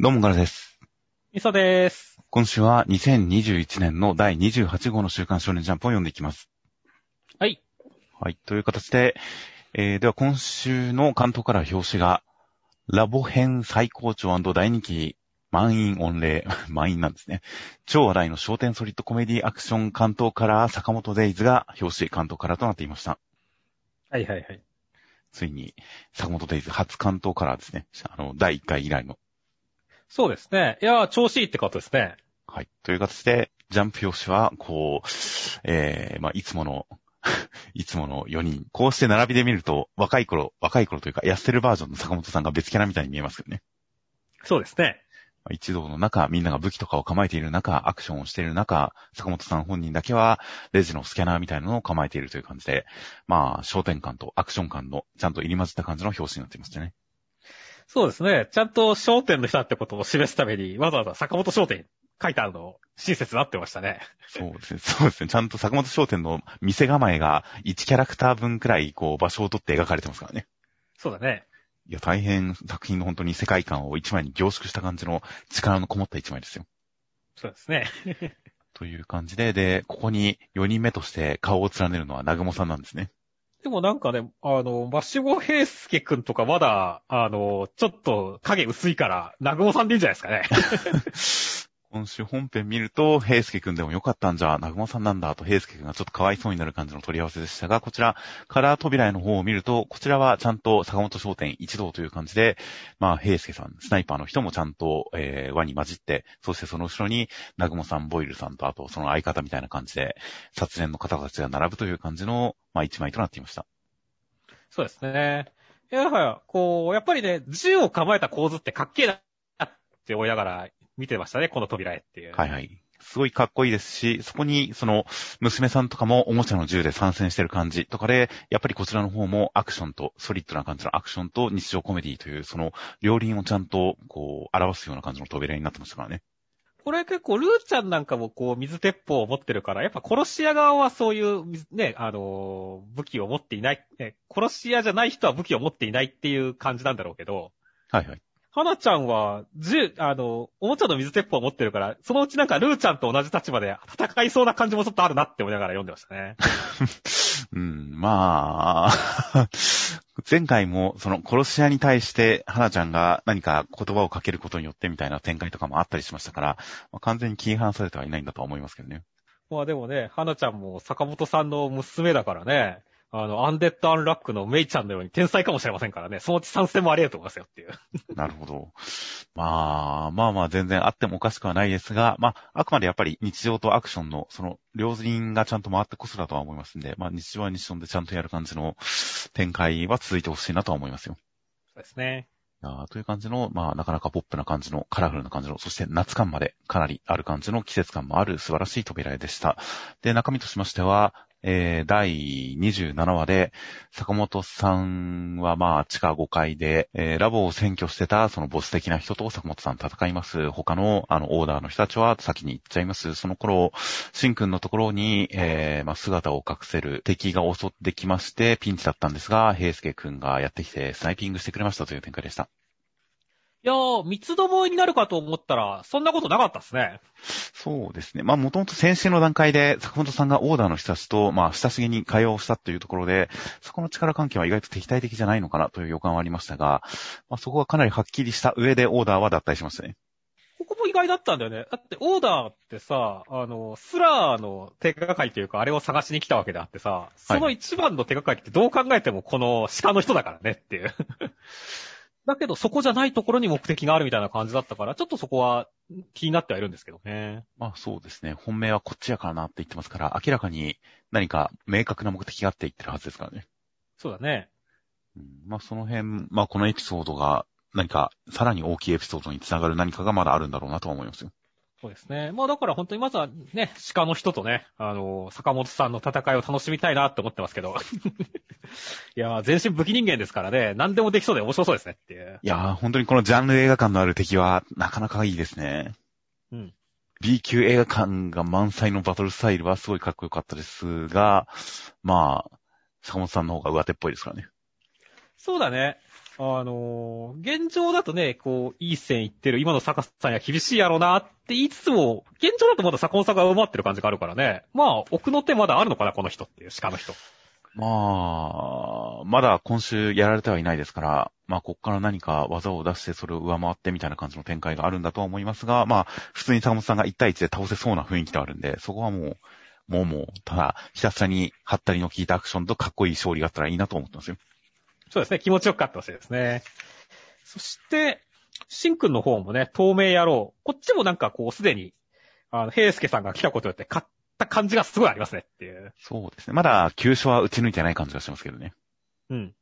どうもからです。みそでーす。今週は2021年の第28号の週刊少年ジャンプを読んでいきます。はい。はい。という形で、えー、では今週の関東から表紙が、ラボ編最高潮大人気満員御礼、満員なんですね。超話題の焦点ソリッドコメディアクション関東カラー坂本デイズが表紙関東カラーとなっていました。はいはいはい。ついに坂本デイズ初関東カラーですね。あの、第1回以来の。そうですね。いやー、調子いいってことですね。はい。という形で、ジャンプ表紙は、こう、えー、まあ、いつもの、いつもの4人。こうして並びで見ると、若い頃、若い頃というか、痩せるバージョンの坂本さんが別キャラみたいに見えますよね。そうですね。まあ一同の中、みんなが武器とかを構えている中、アクションをしている中、坂本さん本人だけは、レジのスキャナーみたいなのを構えているという感じで、まあ、焦点感とアクション感の、ちゃんと入り混じった感じの表紙になっていましたね。そうですね。ちゃんと商店の人だってことを示すために、わざわざ坂本商店書いてあるの、親切になってましたね。そうですね。そうですね。ちゃんと坂本商店の店構えが1キャラクター分くらい、こう、場所を取って描かれてますからね。そうだね。いや、大変作品の本当に世界観を一枚に凝縮した感じの力のこもった一枚ですよ。そうですね。という感じで、で、ここに4人目として顔を連ねるのは南雲さんなんですね。でもなんかね、あの、マシモヘイスケくんとかまだ、あの、ちょっと影薄いから、南雲さんでいいんじゃないですかね。今週本編見ると、平介くんでもよかったんじゃ、南雲さんなんだと平介くんがちょっとかわいそうになる感じの取り合わせでしたが、こちら、カラー扉絵の方を見ると、こちらはちゃんと坂本商店一同という感じで、まあ、平介さん、スナイパーの人もちゃんと、えー、輪に混じって、そしてその後ろに、南雲さん、ボイルさんと、あとその相方みたいな感じで、殺練の方たちが並ぶという感じの、まあ、一枚となっていました。そうですね。いやはや、こう、やっぱりね、銃を構えた構図ってかっけえなって思いながら見てましたね、この扉絵っていう。はいはい。すごいかっこいいですし、そこに、その、娘さんとかもおもちゃの銃で参戦してる感じとかで、やっぱりこちらの方もアクションと、ソリッドな感じのアクションと日常コメディという、その、両輪をちゃんと、こう、表すような感じの扉になってましたからね。これ結構、ルーちゃんなんかもこう、水鉄砲を持ってるから、やっぱ殺し屋側はそういう、ね、あのー武器を持っていない、ね、殺し屋じゃない人は武器を持っていないっていう感じなんだろうけど、はいはい。花ちゃんは、銃、あの、おもちゃの水鉄砲を持ってるから、そのうちなんかルーちゃんと同じ立場で戦いそうな感じもちょっとあるなって思いながら読んでましたね。うん、まあ、前回も、その、殺し屋に対して、花ちゃんが何か言葉をかけることによってみたいな展開とかもあったりしましたから、まあ、完全に切り離されてはいないんだとは思いますけどね。まあでもね、花ちゃんも坂本さんの娘だからね、あの、アンデッド・アンラックのメイちゃんのように天才かもしれませんからね、そのうち参戦もあり得ると思いますよっていう。なるほど。まあ、まあまあ全然あってもおかしくはないですが、まあ、あくまでやっぱり日常とアクションの、その、両輪がちゃんと回ってこそだとは思いますんで、まあ日常は日常でちゃんとやる感じの展開は続いてほしいなとは思いますよ。そうですね。という感じの、まあなかなかポップな感じの、カラフルな感じの、そして夏感までかなりある感じの季節感もある素晴らしい扉絵でした。で、中身としましては、えー、第27話で、坂本さんはまあ地下5階で、えー、ラボを占拠してたそのボス的な人と坂本さん戦います。他のあのオーダーの人たちは先に行っちゃいます。その頃、シンくんのところに、えー、まあ姿を隠せる敵が襲ってきまして、ピンチだったんですが、平介くんがやってきてスナイピングしてくれましたという展開でした。いやー、三つどもえになるかと思ったら、そんなことなかったですね。そうですね。まあ、もともと先週の段階で、坂本さんがオーダーの人たちと、まあ、親しげに会話をしたというところで、そこの力関係は意外と敵対的じゃないのかなという予感はありましたが、まあ、そこがかなりはっきりした上でオーダーは脱退しましたね。ここも意外だったんだよね。だって、オーダーってさ、あの、スラーの手がかりというか、あれを探しに来たわけであってさ、その一番の手がかりってどう考えてもこの鹿の人だからねっていう。だけど、そこじゃないところに目的があるみたいな感じだったから、ちょっとそこは気になってはいるんですけどね。まあ、そうですね。本命はこっちやからなって言ってますから、明らかに何か明確な目的があって言ってるはずですからね。そうだね。うん、まあ、その辺、まあ、このエピソードが何か、さらに大きいエピソードにつながる何かがまだあるんだろうなとは思いますよ。そうですね。まあだから本当にまずはね、鹿の人とね、あの、坂本さんの戦いを楽しみたいなって思ってますけど。いやー、全身武器人間ですからね、何でもできそうで面白そうですねっていう。いやー、本当にこのジャンル映画館のある敵は、なかなかいいですね。うん。B 級映画館が満載のバトルスタイルはすごいかっこよかったですが、まあ、坂本さんの方が上手っぽいですからね。そうだね。あのー現状だとね、こう、いい線いってる今の坂さんや厳しいやろうなって言いつつも、現状だとまだ坂本さんが上回ってる感じがあるからね。まあ、奥の手まだあるのかな、この人っていう、鹿の人。まあ、まだ今週やられてはいないですから、まあ、こっから何か技を出してそれを上回ってみたいな感じの展開があるんだとは思いますが、まあ、普通に坂本さんが1対1で倒せそうな雰囲気ではあるんで、そこはもう、もうもう、ただ、ひたすらに、はったりの効いたアクションとかっこいい勝利があったらいいなと思ってますよ。そうですね、気持ちよく勝ってほしいですね。そして、シンくんの方もね、透明野郎。こっちもなんかこう、すでに、あの、平介さんが来たことによって勝った感じがすごいありますねっていう。そうですね。まだ、急所は打ち抜いてない感じがしますけどね。うん。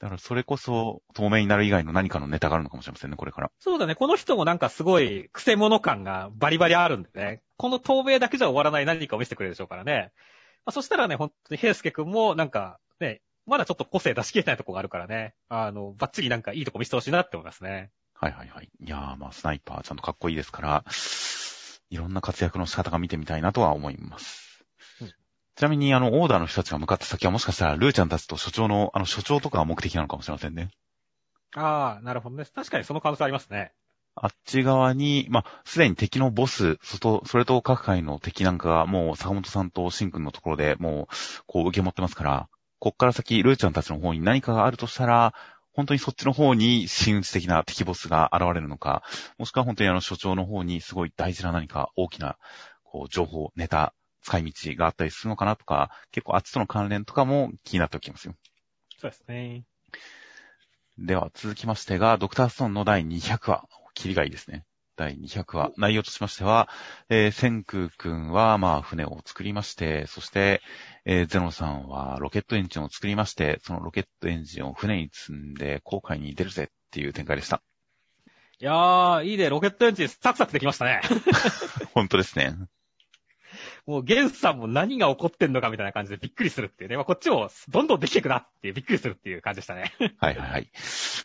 だから、それこそ、透明になる以外の何かのネタがあるのかもしれませんね、これから。そうだね、この人もなんかすごい、癖者感がバリバリあるんでね。この透明だけじゃ終わらない何かを見せてくれるでしょうからね。まあ、そしたらね、本当に平介くんもなんか、ね、まだちょっと個性出し切れないとこがあるからね。あの、バッチリなんかいいとこ見せてほしいなって思いますね。はいはいはい。いやー、まあ、スナイパーちゃんとかっこいいですから、いろんな活躍の仕方が見てみたいなとは思います。うんちなみに、あの、オーダーの人たちが向かった先はもしかしたら、ルーちゃんたちと所長の、あの、所長とかが目的なのかもしれませんね。ああ、なるほどね。確かにその可能性ありますね。あっち側に、まあ、すでに敵のボス、そと、それと各界の敵なんかが、もう、坂本さんとシンくんのところでもう、こう、受け持ってますから、こっから先、ルーちゃんたちの方に何かがあるとしたら、本当にそっちの方に真打ち的な敵ボスが現れるのか、もしくは本当にあの所長の方にすごい大事な何か大きな、こう、情報、ネタ、使い道があったりするのかなとか、結構あっちとの関連とかも気になっておきますよ。そうですね。では続きましてが、ドクターストーンの第200話。キリがいいですね。第200話。内容としましては、えー、千空くんは、まあ、船を作りまして、そして、えー、ゼノさんはロケットエンジンを作りまして、そのロケットエンジンを船に積んで、航海に出るぜっていう展開でした。いやー、いいね。ロケットエンジンサクサクできましたね。本当ですね。もう、ゲンさんも何が起こってんのかみたいな感じでびっくりするっていうね。まあ、こっちもどんどんできていくなってびっくりするっていう感じでしたね。はいはいはい。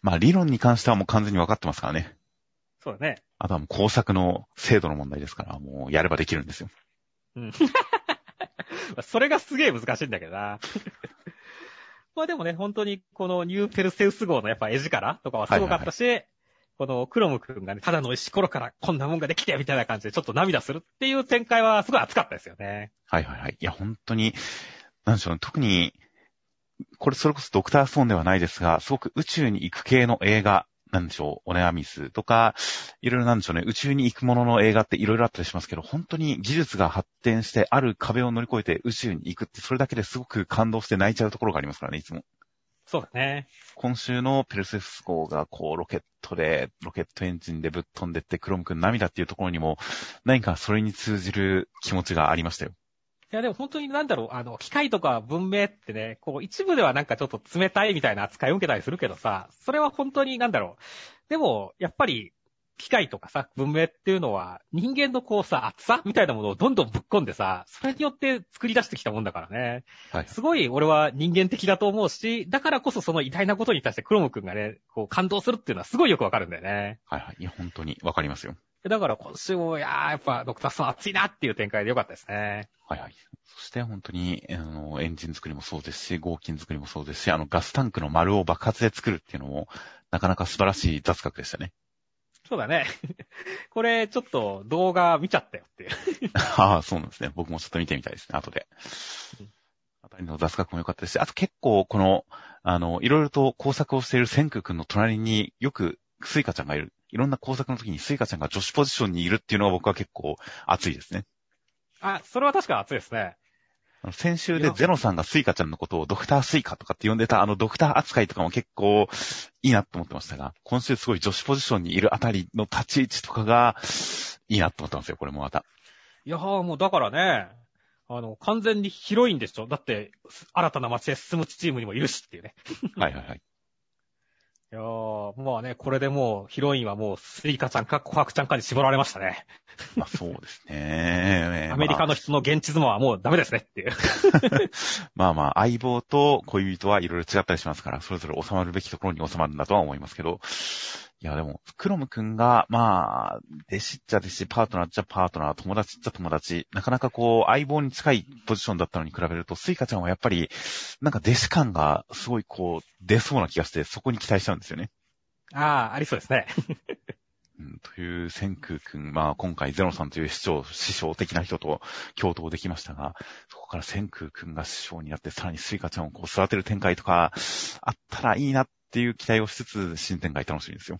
まあ、理論に関してはもう完全に分かってますからね。そうだね。あとはもう工作の精度の問題ですから、もうやればできるんですよ。うん。それがすげえ難しいんだけどな。まあでもね、本当にこのニューペルセウス号のやっぱ絵力とかはすごかったし、このクロム君がね、ただの石ころからこんなもんができてみたいな感じでちょっと涙するっていう展開はすごい熱かったですよね。はいはいはい。いや、本当に、なんでしょうね、特に、これそれこそドクターストーンではないですが、すごく宇宙に行く系の映画、なんでしょう、オネアミスとか、いろいろなんでしょうね、宇宙に行くものの映画っていろいろあったりしますけど、本当に技術が発展して、ある壁を乗り越えて宇宙に行くって、それだけですごく感動して泣いちゃうところがありますからね、いつも。そうだね。今週のペルセウス号がこうロケットで、ロケットエンジンでぶっ飛んでってクロム君涙っていうところにも、何かそれに通じる気持ちがありましたよ。いやでも本当になんだろう、あの、機械とか文明ってね、こう一部ではなんかちょっと冷たいみたいな扱いを受けたりするけどさ、それは本当になんだろう。でも、やっぱり、機械とかさ、文明っていうのは、人間のこうさ、厚さみたいなものをどんどんぶっ込んでさ、それによって作り出してきたもんだからね。はい。すごい俺は人間的だと思うし、だからこそその偉大なことに対してクロム君がね、こう感動するっていうのはすごいよくわかるんだよね。はいはい。いや、本当にわかりますよ。だから今週も、いやー、やっぱドクターストーン熱いなっていう展開でよかったですね。はいはい。そして本当に、あの、エンジン作りもそうですし、合金作りもそうですし、あの、ガスタンクの丸を爆発で作るっていうのも、なかなか素晴らしい雑学でしたね。そうだね。これ、ちょっと動画見ちゃったよっていう。ああ、そうなんですね。僕もちょっと見てみたいですね、後でうん。あたりの雑学も良かったですし、あと結構、この、あの、いろいろと工作をしている千空くんの隣によくスイカちゃんがいる。いろんな工作の時にスイカちゃんが女子ポジションにいるっていうのが僕は結構熱いですね。あ、それは確か熱いですね。先週でゼノさんがスイカちゃんのことをドクタースイカとかって呼んでたあのドクター扱いとかも結構いいなと思ってましたが、今週すごい女子ポジションにいるあたりの立ち位置とかがいいなと思ってますよ、これもまた。いやーもうだからね、あの、完全にヒロインでしょだって、新たな街へ進むチームにもいるしっていうね。はいはいはい。いやー、まあね、これでもうヒロインはもうスイカちゃんか琥珀ちゃんかに絞られましたね。まあそうですね。アメリカの人の現地妻はもうダメですねっていう。まあまあ、相棒と恋人はいろいろ違ったりしますから、それぞれ収まるべきところに収まるんだとは思いますけど、いや、でも、クロムくんが、まあ、弟子っちゃ弟子、パートナーっちゃパートナー、友達っちゃ友達、なかなかこう、相棒に近いポジションだったのに比べると、スイカちゃんはやっぱり、なんか弟子感がすごいこう、出そうな気がして、そこに期待しちゃうんですよね。ああ、ありそうですね。うん、という、千空くん、まあ今回ゼロさんという師匠、師匠的な人と共闘できましたが、そこから千空くんが師匠になって、さらにスイカちゃんをこう育てる展開とか、あったらいいなっていう期待をしつつ、新展開楽しみですよ。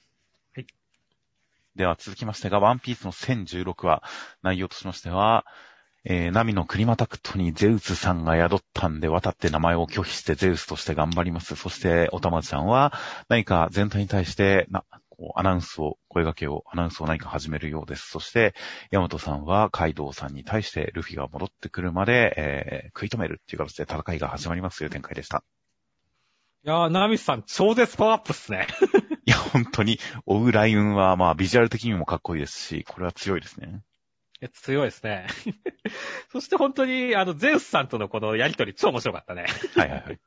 では続きましてが、ワンピースの1016話、内容としましては、えー、ナミのクリマタクトにゼウスさんが宿ったんで渡って名前を拒否してゼウスとして頑張ります。そして、おたまちゃんは何か全体に対して、な、こう、アナウンスを、声掛けを、アナウンスを何か始めるようです。そして、ヤマトさんはカイドウさんに対してルフィが戻ってくるまで、えー、食い止めるっていう形で戦いが始まりますという展開でした。いやー、ナミさん超絶パワーアップっすね。本当に、オウライウンは、まあ、ビジュアル的にもかっこいいですし、これは強いですね。いや、強いですね。そして本当に、あの、ゼウスさんとのこのやりとり超面白かったね。はいはいはい。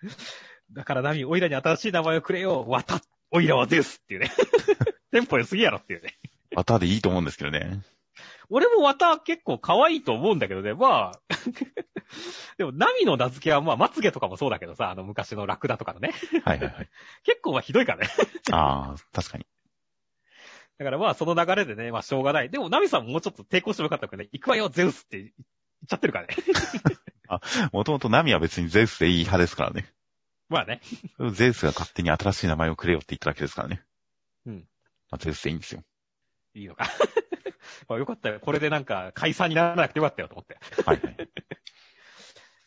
だからナミ、オイラに新しい名前をくれよ。わた、オイラはゼウスっていうね。テンポ良すぎやろっていうね。わたでいいと思うんですけどね。俺もわた結構可愛いと思うんだけどね、まあ でも、ナミの名付けは、まあ、まつげとかもそうだけどさ、あの、昔のラクダとかのね。はいはいはい。結構はひどいからねああ、確かに。だからまあ、その流れでね、まあ、しょうがない。でも、ナミさんももうちょっと抵抗してもよかったからね、行くわよ、ゼウスって言っちゃってるからね あ、もともとナミは別にゼウスでいい派ですからね。まあね。ゼウスが勝手に新しい名前をくれよって言っただけですからね。うん。まあ、ゼウスでいいんですよ。いいのか まあよかったよ。これでなんか解散にならなくてよかったよと思って。はいはい。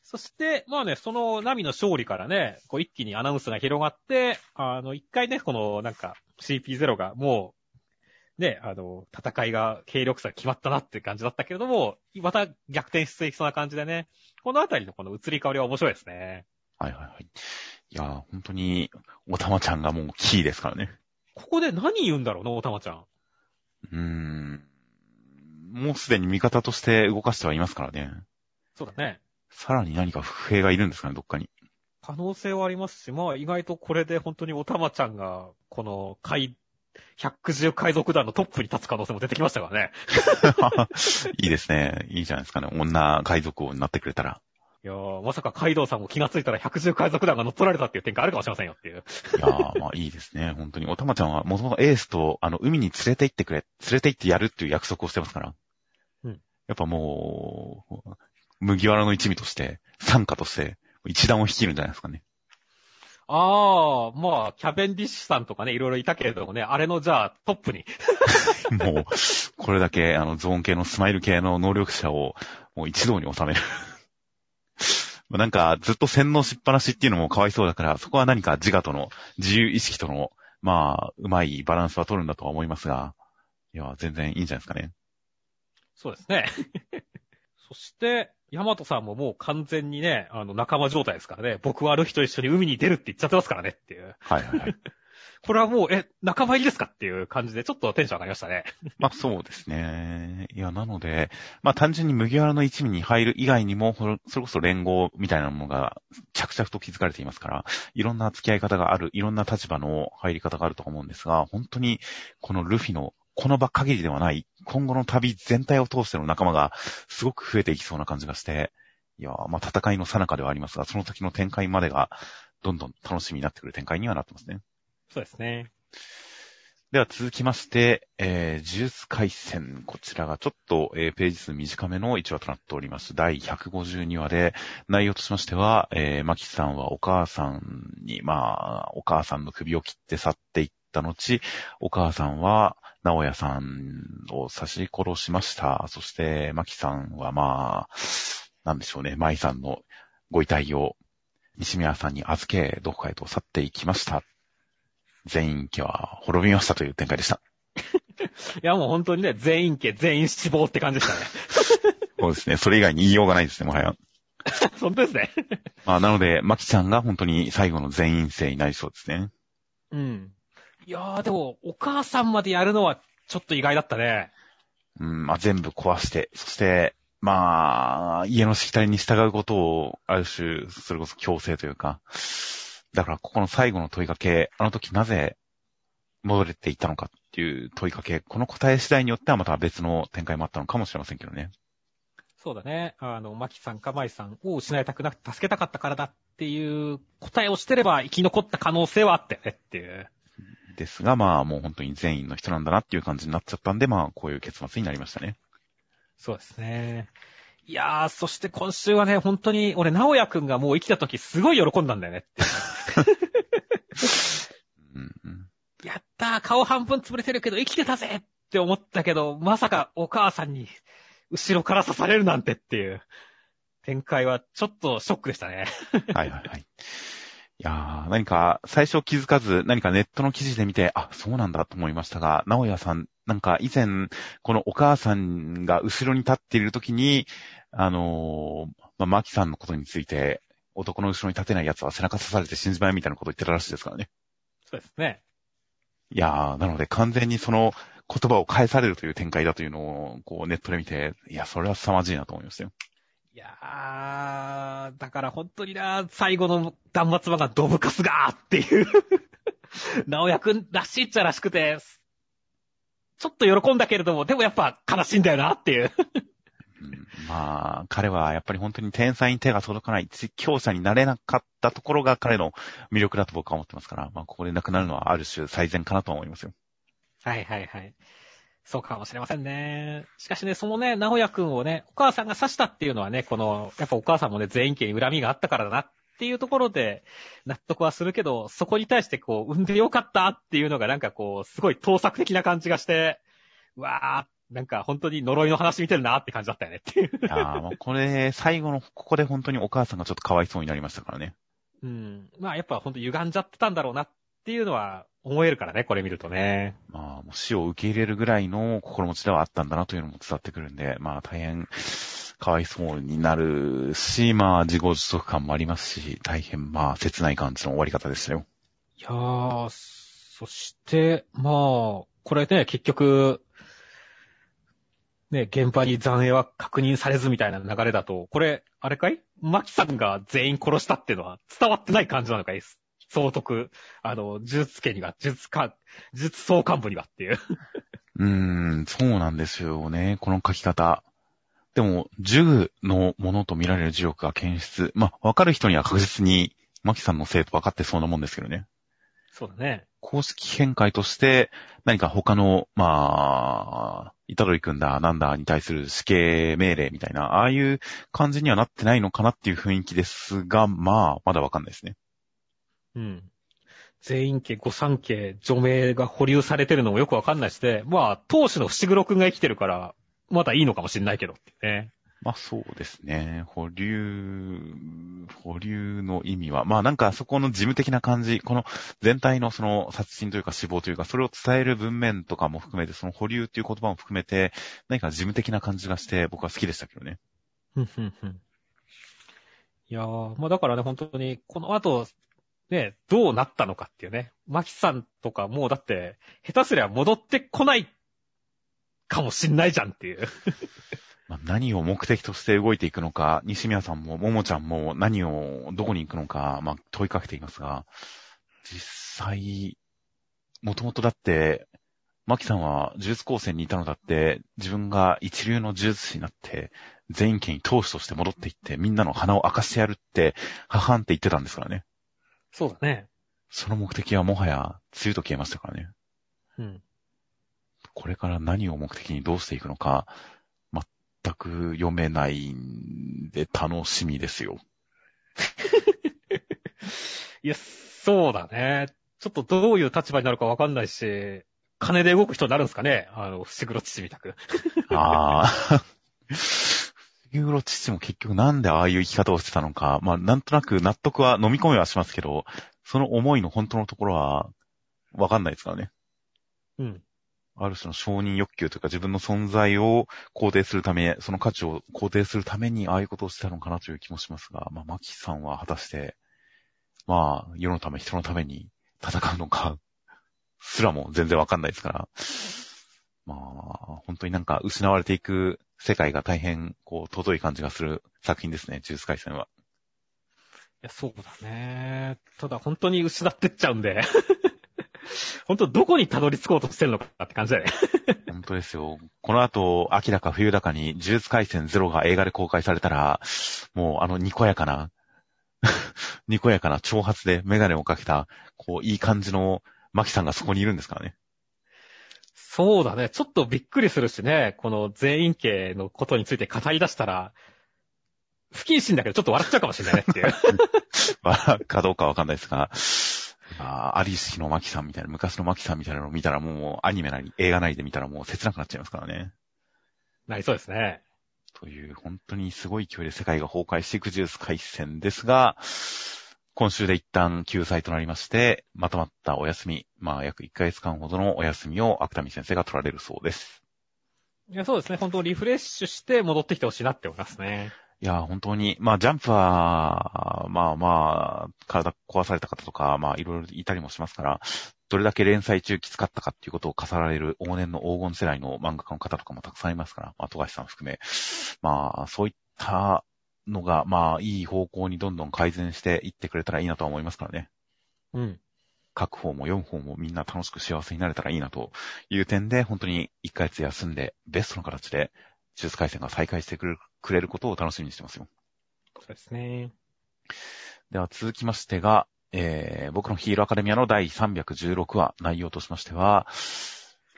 そして、まあね、そのナミの勝利からね、こう一気にアナウンスが広がって、あの、一回ね、このなんか CP0 がもう、ね、あの、戦いが、軽力差が決まったなって感じだったけれども、また逆転していきそうな感じでね、このあたりのこの移り変わりは面白いですね。はいはいはい。いや本当に、おたまちゃんがもうキーですからね。ここで何言うんだろうな、おたまちゃん。うーん。もうすでに味方として動かしてはいますからね。そうだね。さらに何か不平がいるんですかね、どっかに。可能性はありますし、まあ意外とこれで本当におたまちゃんが、この海、百獣海賊団のトップに立つ可能性も出てきましたからね。いいですね。いいじゃないですかね。女海賊王になってくれたら。いやー、まさかカイドウさんも気がついたら百獣海賊団が乗っ取られたっていう展開あるかもしれませんよっていう。いやー、まあいいですね。本当に。おたまちゃんはもともとエースと、あの、海に連れて行ってくれ、連れて行ってやるっていう約束をしてますから。うん。やっぱもう、麦わらの一味として、参加として、一段を率いるんじゃないですかね。ああ、まあ、キャベンディッシュさんとかね、いろいろいたけれどもね、あれのじゃあトップに。もう、これだけ、あの、ゾーン系のスマイル系の能力者を、もう一堂に収める。なんか、ずっと洗脳しっぱなしっていうのもかわいそうだから、そこは何か自我との、自由意識との、まあ、うまいバランスは取るんだとは思いますが、いや、全然いいんじゃないですかね。そうですね。そして、ヤマトさんももう完全にね、あの、仲間状態ですからね。僕はある日と一緒に海に出るって言っちゃってますからねっていう。はいはいはい。これはもう、え、仲間入りですかっていう感じで、ちょっとテンション上がりましたね。まあそうですね。いや、なので、まあ単純に麦わらの一味に入る以外にも、それこそ連合みたいなものが着々と築かれていますから、いろんな付き合い方がある、いろんな立場の入り方があると思うんですが、本当に、このルフィのこの場限りではない、今後の旅全体を通しての仲間がすごく増えていきそうな感じがして、いやまあ戦いの最中ではありますが、その先の展開までがどんどん楽しみになってくる展開にはなってますね。そうですね。では続きまして、えー、呪術回戦。こちらがちょっと、えー、ページ数短めの1話となっております。第152話で、内容としましては、えー、マキさんはお母さんに、まあ、お母さんの首を切って去っていった後、お母さんは、直屋さんを刺し殺しました。そして、マキさんはまあ、なんでしょうね、舞さんのご遺体を西宮さんに預け、どこかへと去っていきました。全員家は滅びましたという展開でした。いや、もう本当にね、全員家、全員死亡って感じでしたね。そうですね。それ以外に言いようがないですね、もはや。本当ですね。まあ、なので、マキちゃんが本当に最後の全員生になりそうですね。うん。いやー、でも、お母さんまでやるのはちょっと意外だったね。うん、まあ、全部壊して、そして、まあ、家のしきたりに従うことを、ある種、それこそ強制というか、だからここの最後の問いかけ、あの時なぜ、戻れていったのかっていう問いかけ、この答え次第によってはまた別の展開もあったのかもしれませんけどね。そうだね。あの、マキさんかマイさんを失いたくなくて助けたかったからだっていう答えをしてれば生き残った可能性はあったよねっていう。ですが、まあもう本当に全員の人なんだなっていう感じになっちゃったんで、まあこういう結末になりましたね。そうですね。いやー、そして今週はね、本当に、俺、直也くんがもう生きた時すごい喜んだんだよねって。やったー、顔半分潰れてるけど生きてたぜって思ったけど、まさかお母さんに後ろから刺されるなんてっていう展開はちょっとショックでしたね。はいはいはい。いやー、何か最初気づかず、何かネットの記事で見て、あ、そうなんだと思いましたが、直也さん、なんか以前、このお母さんが後ろに立っている時に、あのー、まあ、マキさんのことについて、男の後ろに立てない奴は背中刺されて死んじまえみたいなこと言ってたらしいですからね。そうですね。いやー、なので完全にその言葉を返されるという展開だというのを、こうネットで見て、いや、それは凄まじいなと思いましたよ。いやー、だから本当にな、最後の断末魔がドブカスがーっていう 直也くんらしいっちゃらしくて、ちょっと喜んだけれども、でもやっぱ悲しいんだよなっていうまあ、彼はやっぱり本当に天才に手が届かない強者になれなかったところが彼の魅力だと僕は思ってますから、まあ、ここで亡くなるのはある種最善かなと思いますよ。はいはいはい。そうかもしれませんね。しかしね、そのね、直也くんをね、お母さんが刺したっていうのはね、この、やっぱお母さんもね、全員家に恨みがあったからだなっていうところで納得はするけど、そこに対してこう、産んでよかったっていうのがなんかこう、すごい盗作的な感じがして、わーっ、なんか本当に呪いの話見てるなって感じだったよねっていう。ああ、もうこれ、最後の、ここで本当にお母さんがちょっとかわいそうになりましたからね。うん。まあやっぱ本当歪んじゃってたんだろうなっていうのは思えるからね、これ見るとね。まあ、もう死を受け入れるぐらいの心持ちではあったんだなというのも伝わってくるんで、まあ大変、かわいそうになるし、まあ自業自得感もありますし、大変まあ切ない感じの終わり方でしたよ。いやー、そして、まあ、これね、結局、ね、現場に残影は確認されずみたいな流れだと、これ、あれかい？マキさんが全員殺したっていうのは伝わってない感じなのかい？総督、あの、呪術家には、呪術家、呪術総幹部にはっていう。うーん、そうなんですよね、この書き方。でも、銃のものと見られる呪力が検出。まあ、わかる人には確実に、マキさんのせいと分かってそうなもんですけどね。そうだね。公式見解として、何か他の、まあ、イタドリ君だ、なんだに対する死刑命令みたいな、ああいう感じにはなってないのかなっていう雰囲気ですが、まあ、まだわかんないですね。うん。全員家、御三家、除名が保留されてるのもよくわかんないしで、まあ、当主の伏黒くんが生きてるから、まだいいのかもしれないけどね。まあそうですね。保留、保留の意味は、まあなんかそこの事務的な感じ、この全体のその殺人というか死亡というか、それを伝える文面とかも含めて、その保留っていう言葉も含めて、何か事務的な感じがして僕は好きでしたけどね。ふんふんふん。いやー、まあだからね、本当に、この後、ね、どうなったのかっていうね。マキさんとかもうだって、下手すりゃ戻ってこないかもしんないじゃんっていうまあ、何を目的として動いていくのか、西宮さんもももちゃんも何を、どこに行くのか、まあ、問いかけていますが、実際、もともとだって、マキさんは呪術高専にいたのだって、自分が一流の呪術師になって、全員家に当主として戻っていって、みんなの鼻を明かしてやるって、母んって言ってたんですからね。そうだね。その目的はもはや、梅雨と消えましたからね。うん。これから何を目的にどうしていくのか、全く読めないんで楽しみですよ。いや、そうだね。ちょっとどういう立場になるかわかんないし、金で動く人になるんですかね？あの、伏黒父みたく。ああ。伏黒父も結局なんでああいう生き方をしてたのか、まあなんとなく納得は飲み込めはしますけど、その思いの本当のところはわかんないですからね。うん。ある種の承認欲求というか自分の存在を肯定するため、その価値を肯定するためにああいうことをしたのかなという気もしますが、まあ、マキさんは果たして、まあ、世のため、人のために戦うのか、すらも全然わかんないですから、まあ、本当になんか失われていく世界が大変、こう、尊い感じがする作品ですね、ジュース回戦は。いや、そうだね。ただ本当に失ってっちゃうんで 本当どこにたどり着こうとしてるのかって感じだよね。本当ですよ。この後、秋だか冬だかに、呪術回戦ゼロが映画で公開されたら、もうあのにこやかな、にこやかな挑発でメガネをかけた、こう、いい感じのマキさんがそこにいるんですからね。そうだね。ちょっとびっくりするしね。この全員系のことについて語り出したら、不謹慎だけどちょっと笑っちゃうかもしれないねっていう。笑うかどうかわかんないですが、あ、アリスのマキさんみたいな、昔のマキさんみたいなのを見たらもうアニメなり映画なりで見たらもう切なくなっちゃいますからね。なりそうですね。という、本当にすごい勢いで世界が崩壊していくジュース回戦ですが、今週で一旦救済となりまして、まとまったお休み、まあ約1ヶ月間ほどのお休みを芥見先生が取られるそうです。いや、そうですね。本当リフレッシュして戻ってきてほしいなって思いますね。いや、本当に、まあジャンプは、まあまあ、体壊された方とか、まあいろいろいたりもしますから、どれだけ連載中きつかったかっていうことを飾られる往年の黄金世代の漫画家の方とかもたくさんいますから、まあ富樫さん含め、まあそういったのが、まあ、いい方向にどんどん改善していってくれたらいいなとは思いますからね。うん。書く方も読む方もみんな楽しく幸せになれたらいいなという点で、本当に一ヶ月休んで、ベストの形で、呪術回戦が再開してくれることを楽しみにしてますよ。そうですね。では続きましてが、えー、僕のヒーローアカデミアの第316話、内容としましては、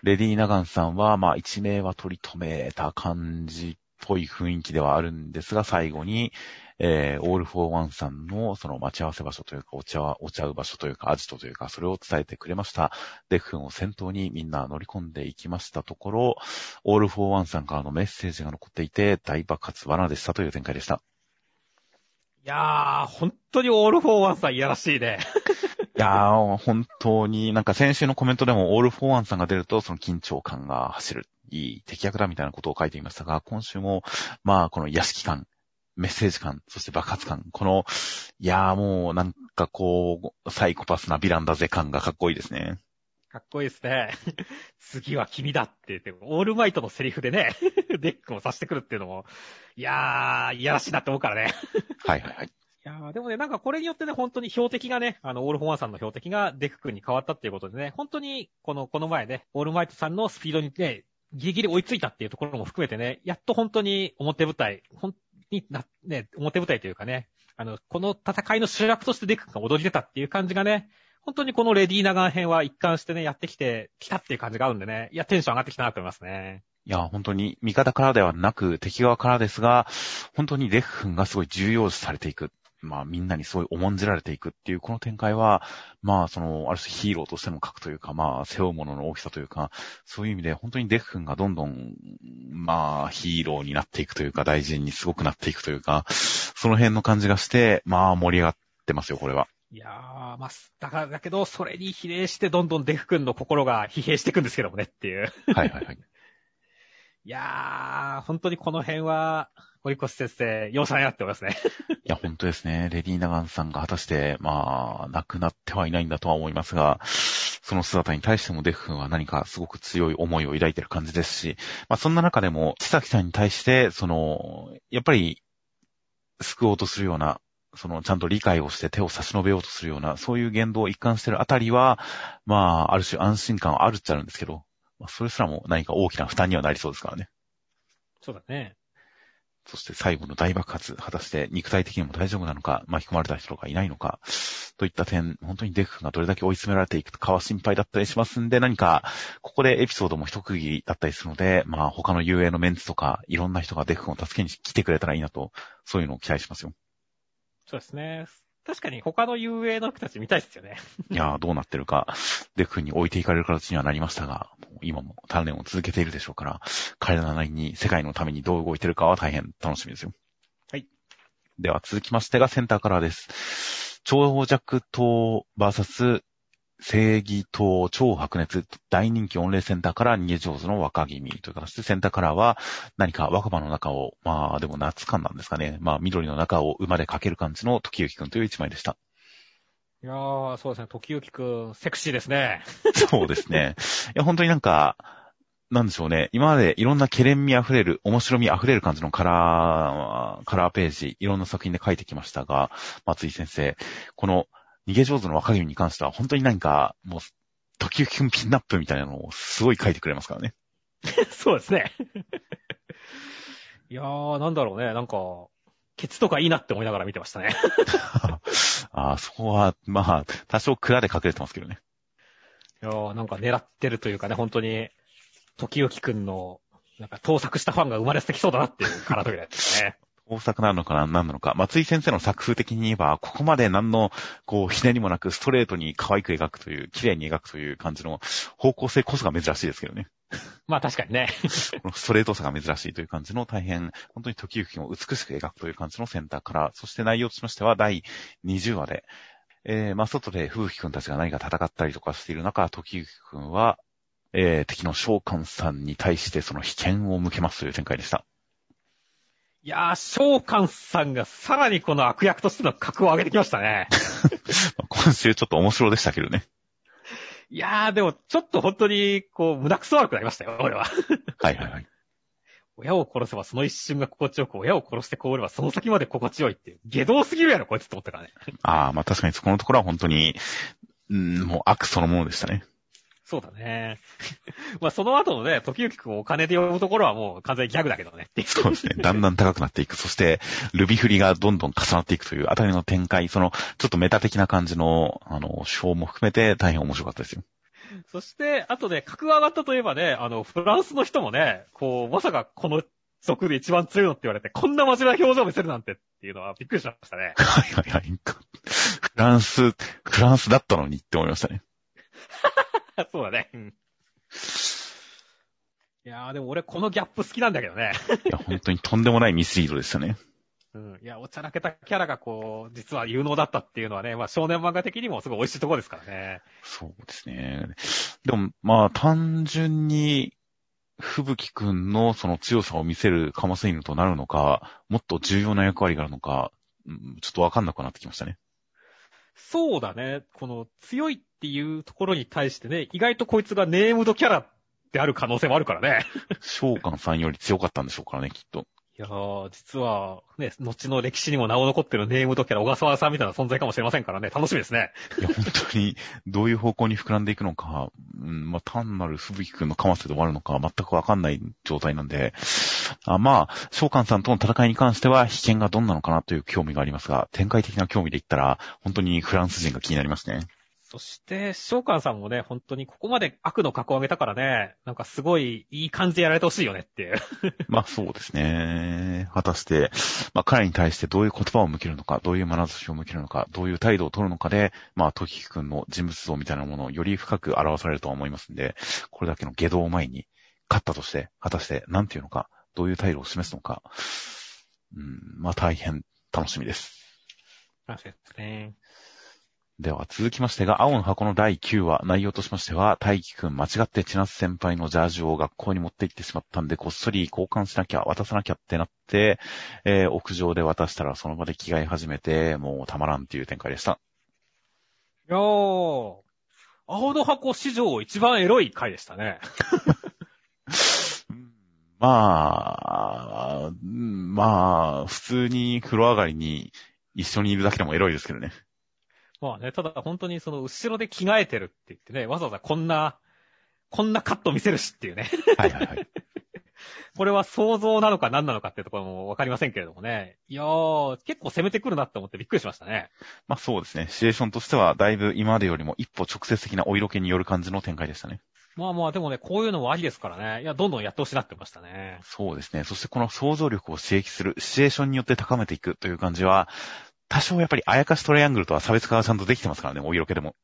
レディー・ナガンさんは、まあ、一命は取り留めた感じぽい雰囲気ではあるんですが、最後に、えー、オールフォーワンさんのその待ち合わせ場所というか、落ちあ、落ち合う場所というか、アジトというか、それを伝えてくれました。デク君を先頭にみんな乗り込んでいきましたところ、オールフォーワンさんからのメッセージが残っていて、大爆発罠でしたという展開でした。いやー、本当にオールフォーワンさんいやらしいね。いやー、本当に、なんか先週のコメントでも、オールフォーワンさんが出ると、その緊張感が走る。いい敵役だみたいなことを書いていましたが、今週も、まあ、この屋敷感、メッセージ感、そして爆発感、この、いやーもうなんかこう、サイコパスなヴィランだぜ感がかっこいいですね。かっこいいですね。次は君だって言って、オールマイトのセリフでね、デクを指してくるっていうのも、いやー、いやらしいなって思うからね。はいはいはい。いやー、でもね、なんかこれによってね、本当に標的がね、あの、オールフォンワンさんの標的がデク君に変わったっていうことでね、本当に、この、この前ね、オールマイトさんのスピードにね、ギリギリ追いついたっていうところも含めてね、やっと本当に表舞台、本にな、ね、表舞台というかね、あの、この戦いの主役としてデクが踊り出たっていう感じがね、本当にこのレディーナガン編は一貫してね、やってきて、きたっていう感じがあるんでね、いや、テンション上がってきたなと思いますね。いや、本当に味方からではなく敵側からですが、本当にデク君がすごい重要視されていく。まあみんなにすごい重んじられていくっていうこの展開は、まあその、ある種ヒーローとしての核というか、まあ背負うものの大きさというか、そういう意味で本当にデフ君がどんどん、まあヒーローになっていくというか、大臣にすごくなっていくというか、その辺の感じがして、まあ盛り上がってますよ、これは。いやー、まあ、だから、だけど、それに比例してどんどんデフ君の心が疲弊していくんですけどもねっていう。はいはいはい。いやー、本当にこの辺は、堀越先生、要塞になってますね。いや、本当ですね。レディー・ナガンさんが果たして、まあ、亡くなってはいないんだとは思いますが、その姿に対してもデフ君は何かすごく強い思いを抱いてる感じですし、まあそんな中でも、木崎さんに対して、その、やっぱり、救おうとするような、その、ちゃんと理解をして手を差し伸べようとするような、そういう言動を一貫してるあたりは、まあ、ある種安心感はあるっちゃあるんですけど、まあ、それすらも何か大きな負担にはなりそうですからね。そうだね。そして最後の大爆発、果たして肉体的にも大丈夫なのか、巻き込まれた人がいないのか、といった点、本当にデフがどれだけ追い詰められていくかは心配だったりしますんで、何か、ここでエピソードも一区切りだったりするので、まあ他の遊泳のメンツとか、いろんな人がデフを助けに来てくれたらいいなと、そういうのを期待しますよ。そうですね。確かに他の遊泳の人たち見たいですよね。いやー、どうなってるか、デフに置いていかれる形にはなりましたが、今も鍛錬を続けているでしょうから、彼らなりに世界のためにどう動いてるかは大変楽しみですよ。はい。では続きましてがセンターカラーです。長尺島 VS 正義島超白熱大人気御礼センターから逃げ上手の若君という形でセンターカラーは何か若葉の中を、まあでも夏感なんですかね。まあ緑の中を馬でかける感じの時行くんという一枚でした。いやー、そうですね。時行くん、セクシーですね。そうですね。いや、本当になんか、なんでしょうね。今までいろんなケレン味溢れる、面白み溢れる感じのカラー、カラーページ、いろんな作品で書いてきましたが、松井先生、この逃げ上手の若君に関しては本当に何か、もう、時々くんピンナップみたいなのをすごい書いてくれますからね。そうですね。いやー、なんだろうね。なんか、ケツとかいいなって思いながら見てましたね。ああ、そこは、まあ、多少蔵で隠れてますけどね。いやー、なんか狙ってるというかね、本当に、時々くんの、なんか盗作したファンが生まれてきそうだなっていう空扉ですね。大作なのかな何なのか。松井先生の作風的に言えば、ここまで何の、こう、ひねりもなくストレートに可愛く描くという、綺麗に描くという感じの方向性こそが珍しいですけどね。まあ確かにね。このストレートさが珍しいという感じの大変、本当に時々を美しく描くという感じのセンターから、そして内容としましては第20話で、えー、まあ外で風吹くんたちが何か戦ったりとかしている中、時々くんは、えー、敵の召喚さんに対してその危険を向けますという展開でした。いやー、召喚さんがさらにこの悪役としての格を上げてきましたね。今週ちょっと面白でしたけどね。いやー、でもちょっと本当に、こう、胸くそ悪くなりましたよ、俺は。はいはいはい。親を殺せばその一瞬が心地よく、親を殺してこうればその先まで心地よいって。下道すぎるやろ、こいつって思ったからね。ああ、まあ確かにそこのところは本当に、うん、もう悪そのものでしたね。そうだね。まあその後のね、時々くんお金で呼ぶところはもう完全にギャグだけどね。そうですね。だんだん高くなっていく。そして、ルビ振りがどんどん重なっていくというあたりの展開、その、ちょっとメタ的な感じの、あの、ショーも含めて大変面白かったですよ。そして、あとね、格が上がったといえばね、あの、フランスの人もね、こう、まさかこの族で一番強いのって言われて、こんな真面目な表情を見せるなんてっていうのはびっくりしましたね。はいはいはい。フランス、フランスだったのにって思いましたね。そうだね。うん。いやーでも俺このギャップ好きなんだけどね。いや、本当にとんでもないミスリードでしたね。うん。いや、おちゃらけたキャラがこう、実は有能だったっていうのはね、まあ少年漫画的にもすごい美味しいところですからね。そうですね。でも、まあ単純に、吹雪くんのその強さを見せるカマスイヌとなるのか、もっと重要な役割があるのか、ちょっとわかんなくなってきましたね。そうだね。この強いっていうところに対してね、意外とこいつがネームドキャラである可能性もあるからね。召喚さんより強かったんでしょうからね、きっと。いやー、実は、ね、後の歴史にも名を残ってるネームドキャラ、小笠原さんみたいな存在かもしれませんからね、楽しみですね。いや、本当に、どういう方向に膨らんでいくのか、うん、まあ、単なる吹雪くんのかませで終わるのか、全くわかんない状態なんで、あまあ、召喚さんとの戦いに関しては、危険がどんなのかなという興味がありますが、展開的な興味で言ったら、本当にフランス人が気になりますね。そして、召喚さんもね、本当にここまで悪の格を上げたからね、なんかすごいいい感じでやられてほしいよねっていう。まあそうですね。果たして、まあ彼に対してどういう言葉を向けるのか、どういう眼差しを向けるのか、どういう態度を取るのかで、まあ、トキキ君の人物像みたいなものをより深く表されるとは思いますんで、これだけの下道を前に、勝ったとして、果たして何ていうのか、どういう態度を示すのか、うん、まあ大変楽しみです。そうですね。では続きましてが、青の箱の第9話、内容としましては、大輝くん間違って千夏先輩のジャージを学校に持って行ってしまったんで、こっそり交換しなきゃ、渡さなきゃってなって、えー、屋上で渡したらその場で着替え始めて、もうたまらんっていう展開でした。いやー、青の箱史上一番エロい回でしたね。まあ、まあ、普通に風呂上がりに一緒にいるだけでもエロいですけどね。まあね、ただ本当にその後ろで着替えてるって言ってね、わざわざこんな、こんなカット見せるしっていうね。はいはいはい。これは想像なのか何なのかっていうところもわかりませんけれどもね。いやー、結構攻めてくるなって思ってびっくりしましたね。まあそうですね。シチュエーションとしてはだいぶ今までよりも一歩直接的なお色気による感じの展開でしたね。まあまあ、でもね、こういうのもありですからね。いや、どんどんやってほしいなってましたね。そうですね。そしてこの想像力を刺激する、シチュエーションによって高めていくという感じは、多少やっぱりあやかしトライアングルとは差別化がちゃんとできてますからね、お色気でも。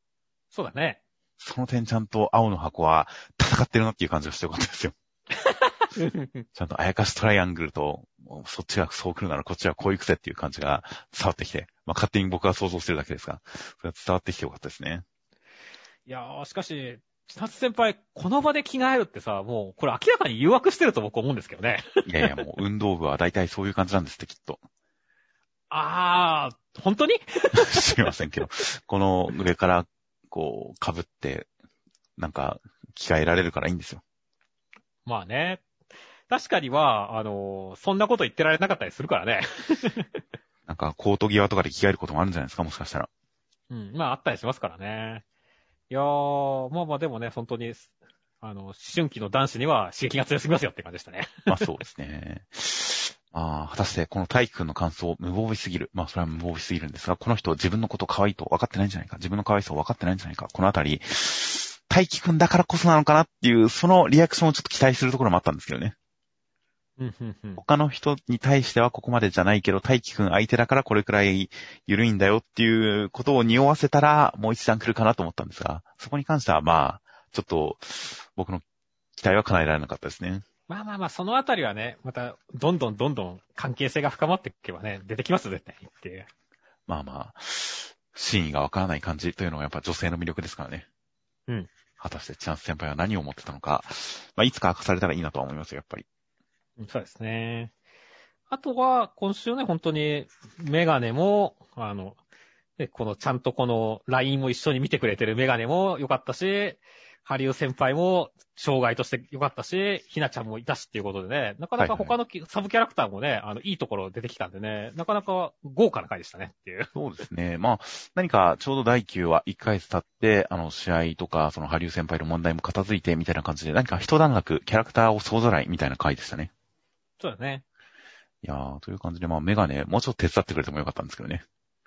そうだね。その点ちゃんと青の箱は戦ってるなっていう感じがしてよかったですよ。ちゃんとあやかしトライアングルと、そっちがそう来るならこっちはこういう癖っていう感じが伝わってきて、まあ勝手に僕は想像してるだけですが、それは伝わってきてよかったですね。いやー、しかし、千夏先輩、この場で着替えるってさ、もう、これ明らかに誘惑してると僕思うんですけどね。いやいや、もう運動部は大体そういう感じなんですって、きっと。あー、本当に？すいませんけど、この上から、こう、被って、なんか、着替えられるからいいんですよ。まあね。確かには、あの、そんなこと言ってられなかったりするからね。なんか、コート際とかで着替えることもあるんじゃないですか、もしかしたら。うん、まああったりしますからね。いやー、まあまあでもね、本当に、あの、思春期の男子には刺激が強すぎますよって感じでしたね。まあそうですね。まあ、果たしてこの大輝くんの感想、無防備すぎる。まあそれは無防備すぎるんですが、この人自分のこと可愛いと分かってないんじゃないか。自分の可愛さを分かってないんじゃないか。このあたり、大輝くんだからこそなのかなっていう、そのリアクションをちょっと期待するところもあったんですけどね。他の人に対してはここまでじゃないけど、大輝くん相手だからこれくらい緩いんだよっていうことを匂わせたら、もう一段来るかなと思ったんですが、そこに関してはまあ、ちょっと、僕の期待は叶えられなかったですね。まあまあまあ、そのあたりはね、また、どんどんどんどん関係性が深まっていけばね、出てきますよ、絶対にっていう。まあまあ、真意がわからない感じというのがやっぱ女性の魅力ですからね。うん。果たしてチャンス先輩は何を思ってたのか、まあいつか明かされたらいいなとは思いますよ、やっぱり。うんそうですね。あとは、今週ね、本当に、メガネも、あの、でこの、ちゃんとこの、LINE も一緒に見てくれてるメガネも良かったし、ハリウ先輩も、障害として良かったし、ひなちゃんもいたしっていうことでね、なかなか他のき、サブキャラクターもね、あの、いいところ出てきたんでね、なかなか豪華な回でしたねっていう。そうですね。まあ、何かちょうど第9話1ヶ月経って、あの、試合とか、そのハリウ先輩の問題も片付いてみたいな感じで、何か一段落、キャラクターを総ざらいみたいな回でしたね。そうだね。いやー、という感じで、まあ、メガネ、もうちょっと手伝ってくれてもよかったんですけどね。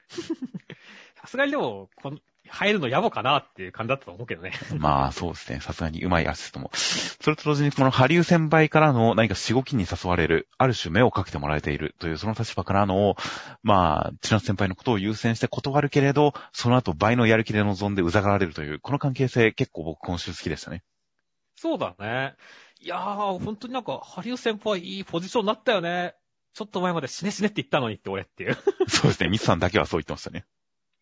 さすがにでも、この、入るの野暮かなっていう感じだったと思うけどね。まあ、そうですね。さすがにうまいアシストも。それと同時に、このハリウ先輩からの何か仕事に誘われる、ある種目をかけてもらえているという、その立場からの、まあ、千夏先輩のことを優先して断るけれど、その後倍のやる気で臨んでうざがられるという、この関係性結構僕今週好きでしたね。そうだね。いやー、本当になんか、ハリウ先輩いいポジションになったよね。ちょっと前まで死ね死ねって言ったのにって俺っていう。そうですね。ミスさんだけはそう言ってましたね。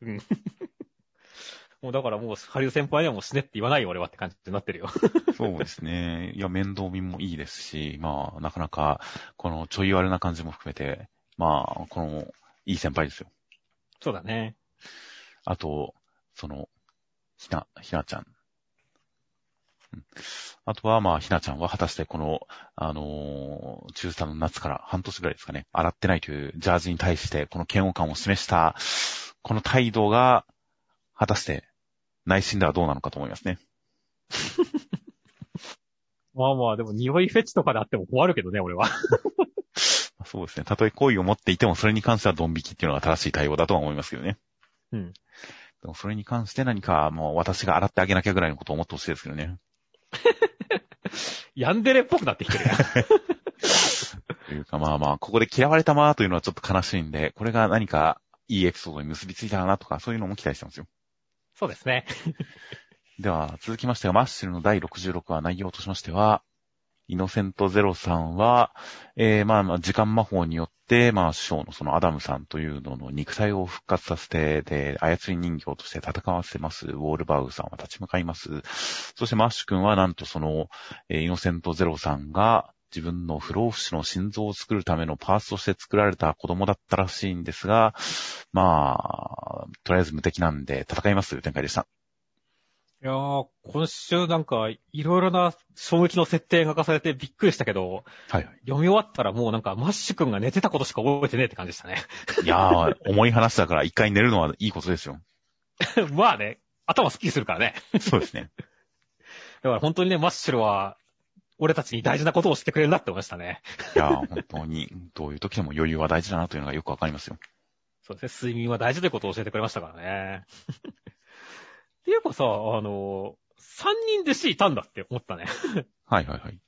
うん。もうだからもう、ハリウ先輩にはもう死ねって言わないよ俺はって感じになってるよ。そうですね。いや、面倒見もいいですし、まあ、なかなか、このちょい悪な感じも含めて、まあ、この、いい先輩ですよ。そうだね。あと、その、ひな、ひなちゃん。うんあとは、まあ、ひなちゃんは果たしてこの、あのー中3の夏から半年ぐらいですかね、洗ってないというジャージに対して、この嫌悪感を示した、この態度が、果たして、内心ではどうなのかと思いますね。まあまあ、でも匂いフェチとかであっても困るけどね、俺は。そうですね。たとえ好意を持っていても、それに関してはドン引きっていうのが正しい対応だとは思いますけどね。うん。でもそれに関して何か、もう私が洗ってあげなきゃぐらいのことを思ってほしいですけどね。ヤンデレっぽくなってきてるやん。というかまあまあ、ここで嫌われたまーというのはちょっと悲しいんで、これが何かいいエピソードに結びついたらなとか、そういうのも期待してますよ。そうですね。では、続きましては、マッシュルの第66話内容としましては、イノセントゼロさんは、えー、まあまあ、時間魔法によって、まあ、師匠のそのアダムさんというのの肉体を復活させて、で、操り人形として戦わせます、ウォールバウさんは立ち向かいます。そしてマッシュ君は、なんとその、えーイノセントゼロさんが、自分の不老不死の心臓を作るためのパーツとして作られた子供だったらしいんですが、まあ、とりあえず無敵なんで戦いますという展開でした。いやー、今週なんか、いろいろな衝撃の設定が明かされてびっくりしたけど、はいはい。読み終わったらもうなんか、マッシュ君が寝てたことしか覚えてねえって感じでしたね。いやー、重い話だから一回寝るのはいいことですよ。まあね、頭スッキリするからね。そうですね。だから本当にね、マッシュルは、俺たちに大事なことをしてくれるなって思いましたね。いやー、本当に、どういう時でも余裕は大事だなというのがよくわかりますよ。そうですね、睡眠は大事ということを教えてくれましたからね。っていうかさ、あの、三人弟子いたんだって思ったね。はいはいはい。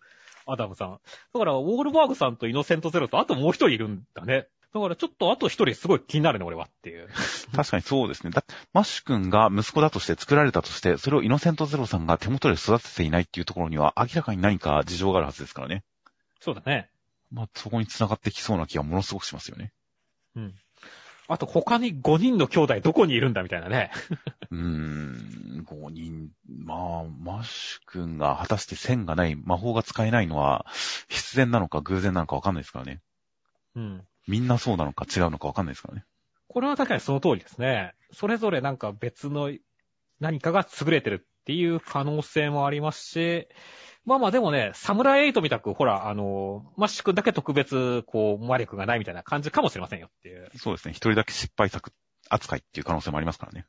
アダムさん。だから、ウォールバーグさんとイノセントゼロと、あともう一人いるんだね。だからちょっとあと一人すごい気になるね、俺はっていう。確かにそうですね。だマッシュ君が息子だとして作られたとして、それをイノセントゼロさんが手元で育てていないっていうところには明らかに何か事情があるはずですからね。そうだね。まあ、そこに繋がってきそうな気がものすごくしますよね。うん。あと他に5人の兄弟どこにいるんだみたいなね。うーん、5人、まあ、マッシュ君が果たして線がない、魔法が使えないのは必然なのか偶然なのかわかんないですからね。うん。みんなそうなのか違うのかわかんないですからね。これは確かにその通りですね。それぞれなんか別の何かが優れてるっていう可能性もありますし、まあまあでもね、サムライエイトみたく、ほら、あの、マッシュ君だけ特別、こう、魔力がないみたいな感じかもしれませんよっていう。そうですね。一人だけ失敗作扱いっていう可能性もありますからね。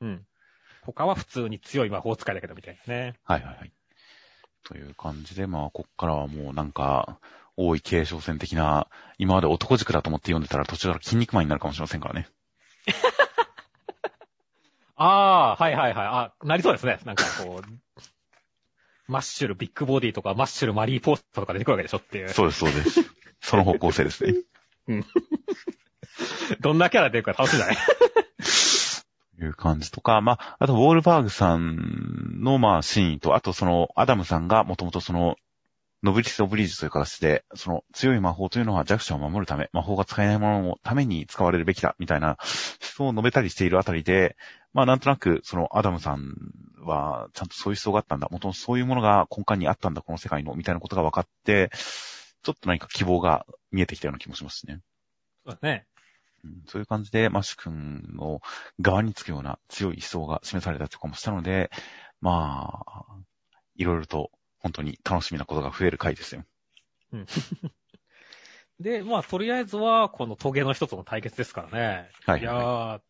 うん。他は普通に強い魔法使いだけどみたいなね。はいはいはい。という感じで、まあ、こっからはもうなんか、多い継承戦的な、今まで男軸だと思って読んでたら途中から筋肉マンになるかもしれませんからね。ああ、はいはいはい。あ、なりそうですね。なんかこう、マッシュルビッグボディとか、マッシュルマリーポーストとか出てくるわけでしょっていう。そうです、そうです。その方向性ですね。どんなキャラ出るか楽しみだね。いう感じとか、まあ、あと、ウォールバーグさんの、まあ、シーンと、あと、その、アダムさんがもともとその、ノブリス・オブリージュという形で、その強い魔法というのは弱者を守るため、魔法が使えないもののために使われるべきだ、みたいな思想を述べたりしているあたりで、まあなんとなく、そのアダムさんは、ちゃんとそういう思想があったんだ、もともとそういうものが根幹にあったんだ、この世界の、みたいなことが分かって、ちょっと何か希望が見えてきたような気もしますね。そうですね。そういう感じで、マッシュ君の側につくような強い思想が示されたりとかもしたので、まあ、いろいろと本当に楽しみなことが増える回ですよ。うん。で、まあ、とりあえずは、このトゲの一つの対決ですからね。はい、はい。いやー、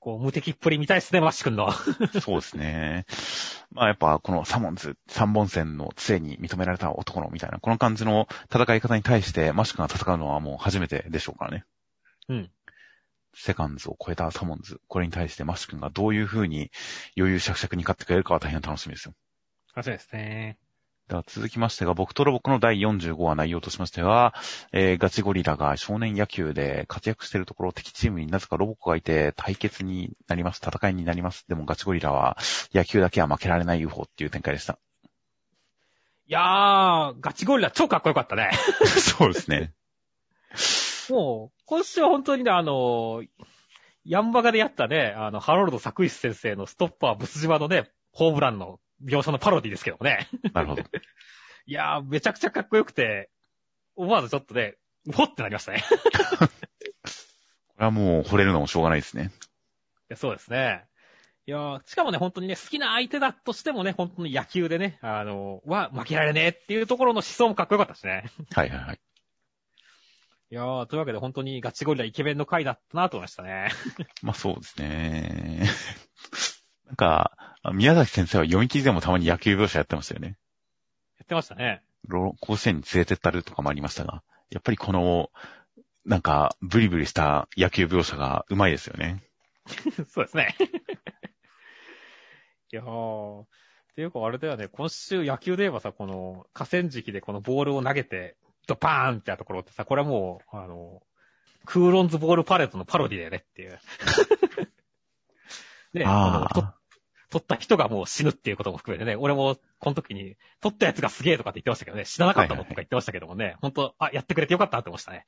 こう、無敵っぷり見たいですね、マッシュ君の。そうですね。まあやっぱこのサモンズ、三本線の杖に認められた男のみたいな、この感じの戦い方に対してマッシュ君が戦うのはもう初めてでしょうからね。うん。セコンズを超えたサモンズ、これに対してマッシュ君がどういう風に余裕しゃくしゃくに勝ってくれるかは大変楽しみですよ。楽しみですね。では続きましてが、僕とロボコの第45話内容としましては、えー、ガチゴリラが少年野球で活躍しているところ、敵チームになぜかロボコがいて対決になります、戦いになります。でもガチゴリラは野球だけは負けられない UFO っていう展開でした。いやー、ガチゴリラ超かっこよかったね。そうですね。もう、今週は本当にね、あの、ヤンバガでやったね、あの、ハロルド・サクイス先生のストッパー・ブス島のね、ホームランの描写のパロディですけどね。なるほど。いやー、めちゃくちゃかっこよくて、思わずちょっとね、ほってなりましたね。これはもう惚れるのもしょうがないですね。いやそうですね。いやー、しかもね、本当にね、好きな相手だとしてもね、本当に野球でね、あのー、は負けられねえっていうところの思想もかっこよかったしね。はいはいはい。いやー、というわけで本当にガチゴリライケメンの回だったなと思いましたね。まあそうですね。なんか、宮崎先生は読み切りでもたまに野球描写やってましたよね。やってましたね。甲子園に連れてったるとかもありましたが、やっぱりこの、なんか、ブリブリした野球描写がうまいですよね。そうですね。いやー、っていうかあれだよね、今週野球で言えばさ、この河川敷でこのボールを投げて、ドパーンってやったところってさ、これはもう、あの、クーロンズボールパレットのパロディだよねっていう。ね、あの、取った人がもう死ぬっていうことも含めてね、俺もこの時に、取ったやつがすげえとかって言ってましたけどね、死ななかったもんとか言ってましたけどもね、はいはいあ、やってくれてよかったって思いましたね。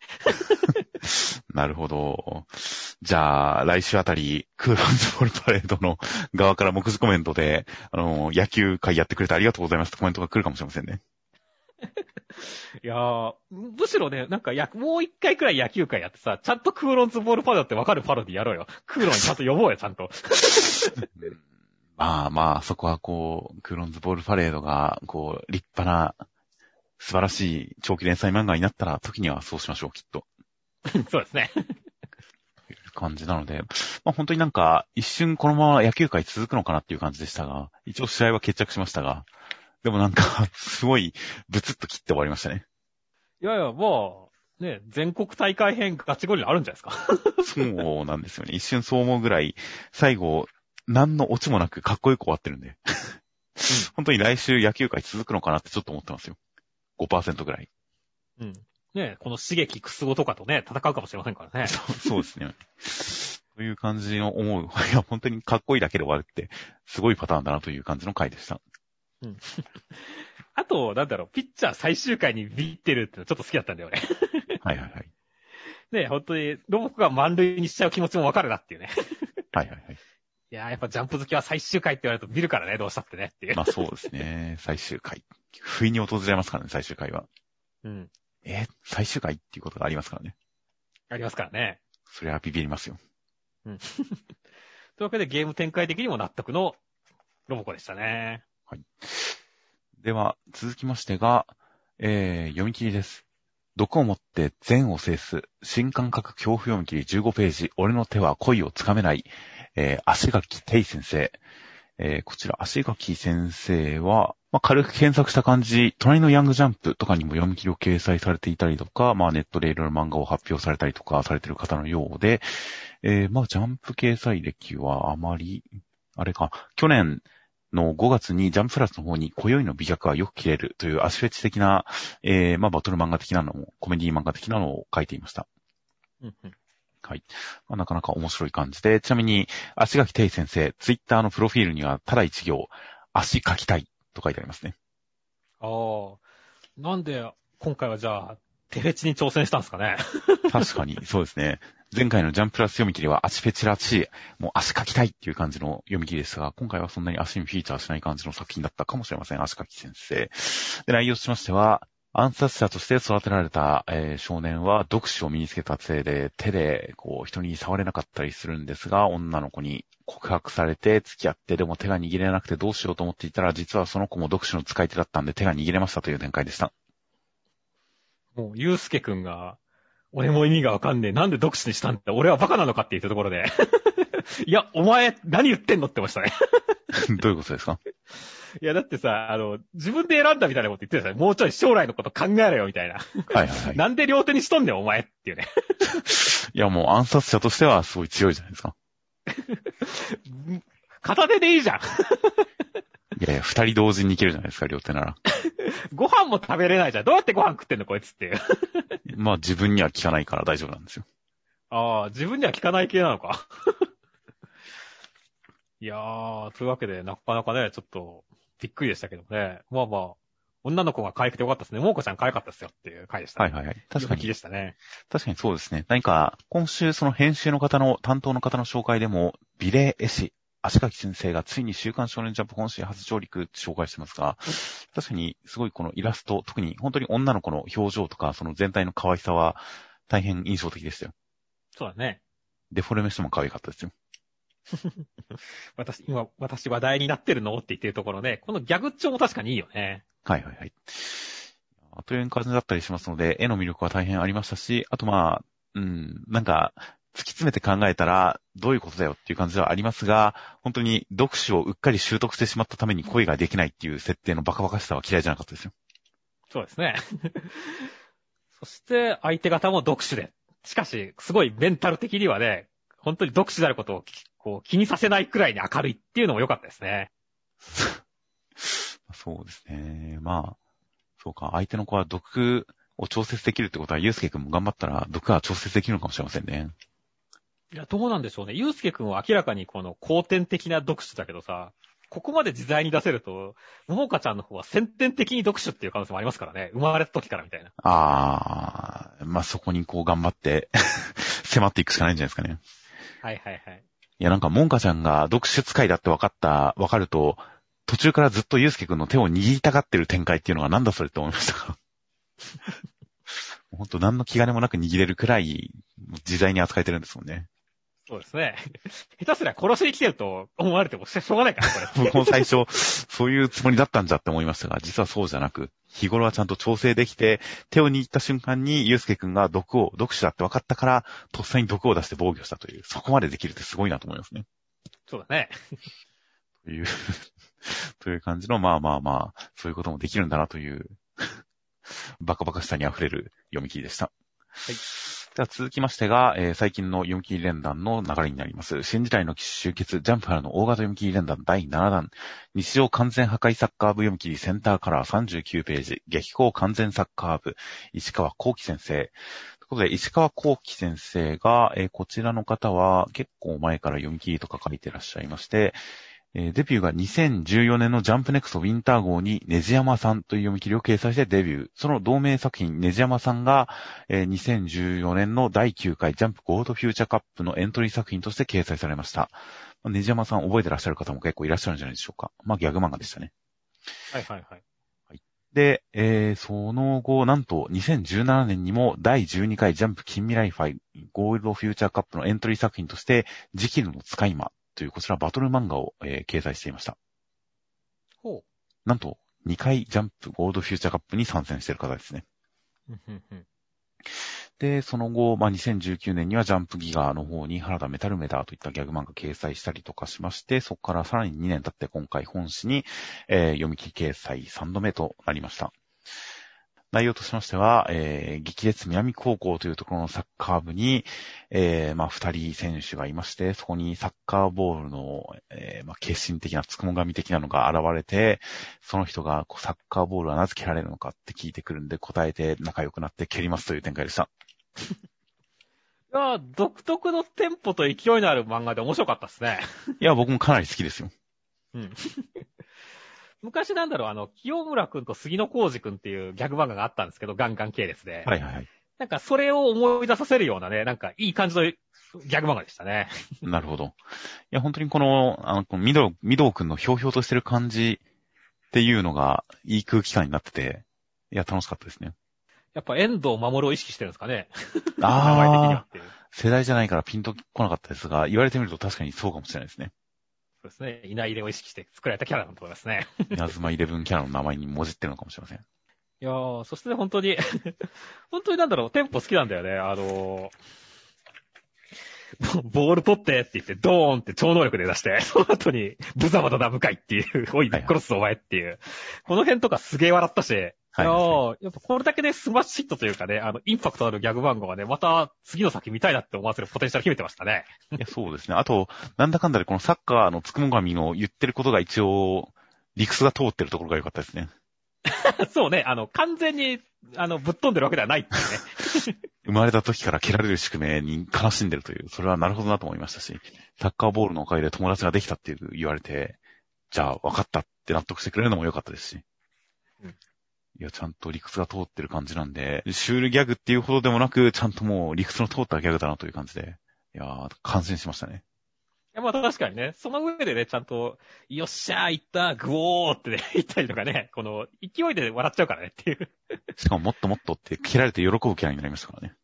なるほど。じゃあ、来週あたり、クーロンズボールパレードの側から目次コメントで、あの、野球会やってくれてありがとうございますってコメントが来るかもしれませんね。いやー、むしろね、なんかや、もう一回くらい野球会やってさ、ちゃんとクーロンズボールパレードってわかるパロディやろうよ。クーロンちゃんと呼ぼうよ、ちゃんと。まあまあ、そこはこう、クローンズボールパレードが、こう、立派な、素晴らしい長期連載漫画になったら、時にはそうしましょう、きっと。そうですね。感じなので、まあ本当になんか、一瞬このまま野球界続くのかなっていう感じでしたが、一応試合は決着しましたが、でもなんか、すごい、ブツッと切って終わりましたね。いやいや、まあ、ね、全国大会編ガチゴリラあるんじゃないですか。そうなんですよね。一瞬そう思うぐらい、最後、何のオチもなくかっこよく終わってるんで。本当に来週野球界続くのかなってちょっと思ってますよ。5%ぐらい。うん。ねこの刺激クスゴとかとね、戦うかもしれませんからね。そうそうですね。という感じの思う。いや、本当にかっこいいだけで終わるって、すごいパターンだなという感じの回でした。うん。あと、なんだろう、ピッチャー最終回にビってるってのちょっと好きだったんだよね。はいはいはい。ね本当に、ロボコが満塁にしちゃう気持ちもわかるなっていうね。はいはいはい。いやー、やっぱジャンプ好きは最終回って言われると見るからね、どうしたってねっていう。まあそうですね。最終回。不意に訪れますからね、最終回は。うん。え最終回っていうことがありますからね。ありますからね。それはビビりますよ。うん。というわけでゲーム展開的にも納得のロボコでしたね。はい。では、続きましてが、えー、読み切りです。毒を持って善を制す、新感覚恐怖読み切り15ページ、俺の手は恋をつかめない、えー、足垣てい先生。えー、こちら、足垣先生は、まあ、軽く検索した感じ、隣のヤングジャンプとかにも読み切りを掲載されていたりとか、まあ、ネットでいろいろ漫画を発表されたりとかされている方のようで、えー、まあ、ジャンプ掲載歴はあまり、あれか、去年の5月にジャンププラスの方に、今宵の美脚はよく切れるというアシフェチ的な、えー、まあ、バトル漫画的なのも、コメディ漫画的なのを書いていました。はい。まあ、なかなか面白い感じで、ちなみに、足垣い先生、ツイッターのプロフィールには、ただ一行、足書きたいと書いてありますね。ああ。なんで、今回はじゃあ、テフェチに挑戦したんですかね？確かに、そうですね。前回のジャンプラス読み切りは足フェチらしい、もう足書きたいっていう感じの読み切りですが、今回はそんなに足にフィーチャーしない感じの作品だったかもしれません。足書き先生。で、内容としましては、暗殺者として育てられた、えー、少年は読書を身につけたせいで手でこう人に触れなかったりするんですが、女の子に告白されて付き合ってでも手が握れなくてどうしようと思っていたら、実はその子も読書の使い手だったんで手が握れましたという展開でした。もう、ゆうすけくんが、俺も意味がわかんねえ。なんで読書にしたんだ俺はバカなのかって言ったところで。いや、お前、何言ってんのってましたね どういうことですか？いや、だってさ、あの、自分で選んだみたいなこと言ってたじゃん。もうちょい将来のこと考えろよ、みたいな。はいはい、はい。なんで両手にしとんねん、お前っていうね。いや、もう暗殺者としてはすごい強いじゃないですか。片手でいいじゃん。いやいや、二人同時にいけるじゃないですか、両手なら。ご飯も食べれないじゃん。どうやってご飯食ってんの、こいつっていう。まあ自分には効かないから大丈夫なんですよ。ああ、自分には効かない系なのか。いやー、というわけで、なかなかね、ちょっと、びっくりでしたけどね。まあまあ、女の子が可愛くてよかったですね。もうこちゃん可愛かったですよっていう回でした、ね。はいはいはい。確かに。でしたね。確かにそうですね。何か、今週その編集の方の、担当の方の紹介でも、美麗絵師、足垣先生がついに週刊少年ジャンプ本誌初上陸って紹介してますが、確かにすごいこのイラスト、特に本当に女の子の表情とか、その全体の可愛さは大変印象的でしたよ。そうだね。デフォルメしても可愛かったですよ。私、今、私話題になってるの？って言ってるところね、このギャグ調も確かにいいよね。はいはいはい。という感じだったりしますので、絵の魅力は大変ありましたし、あとまあ、うん、なんか、突き詰めて考えたら、どういうことだよっていう感じではありますが、本当に読書をうっかり習得してしまったために恋ができないっていう設定のバカバカしさは嫌いじゃなかったですよ。そうですね。そして、相手方も読書で。しかし、すごいメンタル的にはね、本当に読書であることをこう気にさせないくらいに明るいっていうのも良かったですね。そうですね。まあ、そうか、相手の子は毒を調節できるってことは、ゆうすけくんも頑張ったら毒は調節できるのかもしれませんね。いや、どうなんでしょうね。ゆうすけくんは明らかにこの後天的な読書だけどさ、ここまで自在に出せると、ももかちゃんの方は先天的に読書っていう可能性もありますからね。生まれた時からみたいな。あー、まあ、そこにこう頑張って 迫っていくしかないんじゃないですかね。はいはいはい。いや、なんか、もんかちゃんが読書使いだって分かった、分かると、途中からずっとゆうすけくんの手を握りたがってる展開っていうのがなんだそれって思いましたか？ほんと何の気兼ねもなく握れるくらい、自在に扱えてるんですもんね。そうですね。下手すりゃ殺しに来てると思われてもしょうがないから、これ。僕 も最初、そういうつもりだったんじゃって思いましたが、実はそうじゃなく、日頃はちゃんと調整できて、手を握った瞬間に、ゆうすけくんが毒を、毒死だって分かったから、とっさに毒を出して防御したという、そこまでできるってすごいなと思いますね。そうだね。という という感じの、まあまあまあ、そういうこともできるんだなというバカバカしさに溢れる読み切りでした。はい。では続きましてが、えー、最近の読み切り連弾の流れになります。新時代の集結、ジャンプからの大型読み切り連弾第7弾。日常完全破壊サッカー部読み切りセンターカラー39ページ。激高完全サッカー部。石川幸喜先生。ということで、石川幸喜先生が、えー、こちらの方は結構前から読み切りとか書いてらっしゃいまして、えデビューが2014年のジャンプネクストウィンター号にネジヤマさんという読み切りを掲載してデビュー。その同名作品、ネジヤマさんが、え2014年の第9回ジャンプゴールドフューチャーカップのエントリー作品として掲載されました。ネジヤマさん覚えてらっしゃる方も結構いらっしゃるんじゃないでしょうか。まあギャグ漫画でしたね。はいはいはい。はい、で、えー、その後、なんと2017年にも第12回ジャンプ近未来ファイゴールドフューチャーカップのエントリー作品として、ジキルの使い魔というこちらバトル漫画を、えー、掲載していました。ほう。なんと、2回ジャンプゴールドフューチャーカップに参戦している方ですね。で、その後、まあ、2019年にはジャンプギガの方に原田メタルメダーといったギャグ漫画掲載したりとかしまして、そこからさらに2年経って今回本誌に、えー、読み切り掲載3度目となりました。内容としましては、えー、激烈南高校というところのサッカー部に、えー、まあ、二人選手がいまして、そこにサッカーボールの、えー、まあ、決心的なつくも神的なのが現れて、その人がサッカーボールはなぜ蹴られるのかって聞いてくるんで、答えて仲良くなって蹴りますという展開でした。いや、独特のテンポと勢いのある漫画で面白かったですね。いや、僕もかなり好きですよ。うん。昔なんだろう、あの、清村くんと杉野浩二くんっていうギャグ漫画があったんですけど、ガンガン系列で。はいはいはい。なんかそれを思い出させるようなね、なんかいい感じのギャグ漫画でしたね。なるほど。いや、本当にこの、あの、このミド、ミドウくんのひょうひょうとしてる感じっていうのが、いい空気感になってて、いや、楽しかったですね。やっぱ遠藤守を意識してるんですかね。ああ。世代じゃないからピンと来なかったですが、言われてみると確かにそうかもしれないですね。そうですね。稲入れを意識して作られたキャラだと思いますね。稲妻イレブンキャラの名前にもじってるのかもしれません。いやー、そして本当に 本当になんだろう、テンポ好きなんだよね。あのー、ボール取ってって言って、ドーンって超能力で出して、その後に、ブザマダダムかいっていう、おい、殺すお前っていう。この辺とかすげえ笑ったし、はい、やっぱこれだけでスマッシュヒットというかね、あの、インパクトあるギャグ漫画がね、また次の先見たいなって思わせるポテンシャル秘めてましたね。いや、そうですね。あと、なんだかんだでこのサッカーのつくも神の言ってることが一応、理屈が通ってるところが良かったですね。そうね、あの、完全に、あの、ぶっ飛んでるわけではないっていうね。生まれた時から蹴られる宿命に悲しんでるという、それはなるほどなと思いましたし、サッカーボールのおかげで友達ができたっていう言われて、じゃあ分かったって納得してくれるのも良かったですし。うんいや、ちゃんと理屈が通ってる感じなんで、シュールギャグっていうほどでもなく、ちゃんともう理屈の通ったギャグだなという感じで、いやー、感心しましたね。いや、まあ確かにね、その上でね、ちゃんと、よっしゃー、行った、グオーってね、言ったりとかね、この、勢いで笑っちゃうからねっていう。しかももっともっとって切られて喜ぶキャラになりましたからね。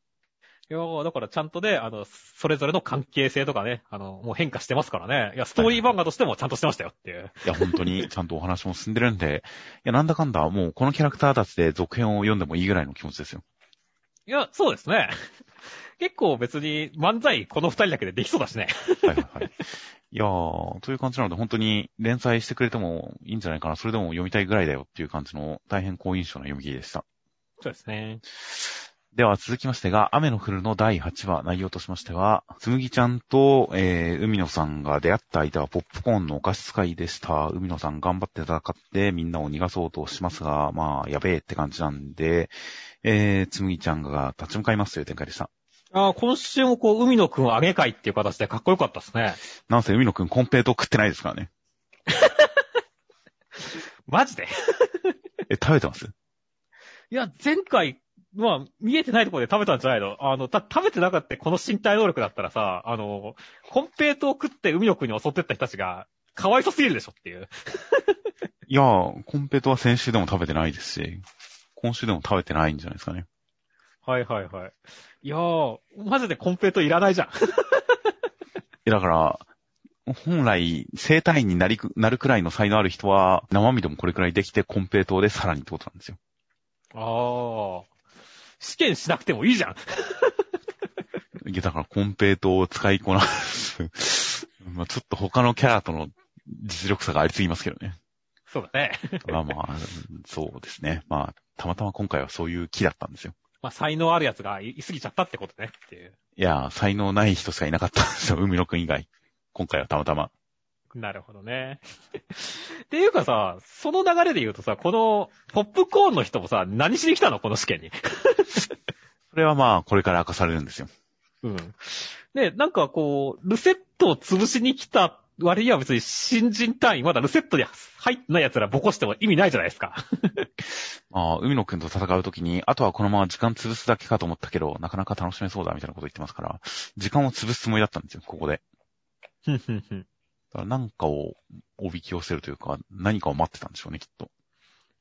いや、だからちゃんとね、あの、それぞれの関係性とかね、あの、もう変化してますからね。いや、ストーリー漫画としてもちゃんとしてましたよっていう。いや、本当に ちゃんとお話も進んでるんで、いや、なんだかんだ、もうこのキャラクターたちで続編を読んでもいいぐらいの気持ちですよ。いや、そうですね。結構別に漫才この二人だけでできそうだしね。はいはいはい。いやー、という感じなので本当に連載してくれてもいいんじゃないかな。それでも読みたいぐらいだよっていう感じの大変好印象な読み切りでした。そうですね。では続きましてが、雨の降るの第8話、内容としましては、つむぎちゃんと、えー、海野さんが出会った相手はポップコーンのお菓子使いでした。海野さん頑張って戦ってみんなを逃がそうとしますが、まあ、やべえって感じなんで、えー、つむぎちゃんが立ち向かいますという展開でした。ああ、今週もこう、海野くんをあげ会っていう形でかっこよかったですね。なんせ海野くんコンペイト食ってないですからね。マジで？え、食べてます？いや、前回まあ、見えてないところで食べたんじゃないの？あの、た、食べてなかったこの身体能力だったらさ、あの、コンペイトを食って海の国に襲ってった人たちが、かわいそすぎるでしょっていう。いやー、コンペイトは先週でも食べてないですし、今週でも食べてないんじゃないですかね。はいはいはい。いやー、マジでコンペイトいらないじゃん。いや、だから、本来、生体院になりく、なるくらいの才能ある人は、生身でもこれくらいできて、コンペイトでさらにってことなんですよ。ああ。試験しなくてもいいじゃん。いや、だからコンペイトを使いこなす まあちょっと他のキャラとの実力差がありすぎますけどね。そうだね。まあまあ、そうですね。まあ、たまたま今回はそういう気だったんですよ。まあ、才能あるやつがいすぎちゃったってことねっていう。いや、才能ない人しかいなかったんですよ。海野くん以外。今回はたまたま。なるほどね。っていうかさ、その流れで言うとさ、この、ポップコーンの人もさ、何しに来たの？この試験に。それはまあ、これから明かされるんですよ。うん。で、なんかこう、ルセットを潰しに来た割には別に新人単位、まだルセットに入ってない奴らボコしても意味ないじゃないですか。あ あ、海野くんと戦うときに、あとはこのまま時間潰すだけかと思ったけど、なかなか楽しめそうだみたいなこと言ってますから、時間を潰すつもりだったんですよ、ここで。ふんふんふん。なんかをおびき寄せるというか、何かを待ってたんでしょうね、きっと。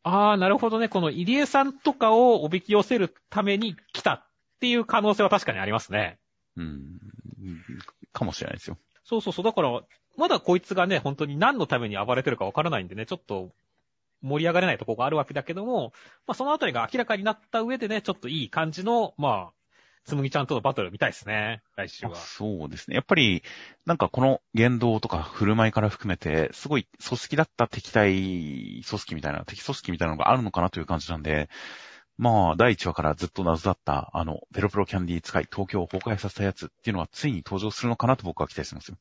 ああ、なるほどね。この入江さんとかをおびき寄せるために来たっていう可能性は確かにありますね。うん。かもしれないですよ。そうそうそう。だから、まだこいつがね、本当に何のために暴れてるかわからないんでね、ちょっと盛り上がれないところがあるわけだけども、まあそのあたりが明らかになった上でね、ちょっといい感じの、まあ、つむぎちゃんとのバトル見たいですね、来週は。そうですね。やっぱり、なんかこの言動とか振る舞いから含めて、すごい組織だった敵対組織みたいな、敵組織みたいなのがあるのかなという感じなんで、まあ、第1話からずっと謎だった、あの、ペロペロキャンディー使い、東京を崩壊させたやつっていうのはついに登場するのかなと僕は期待してますよ。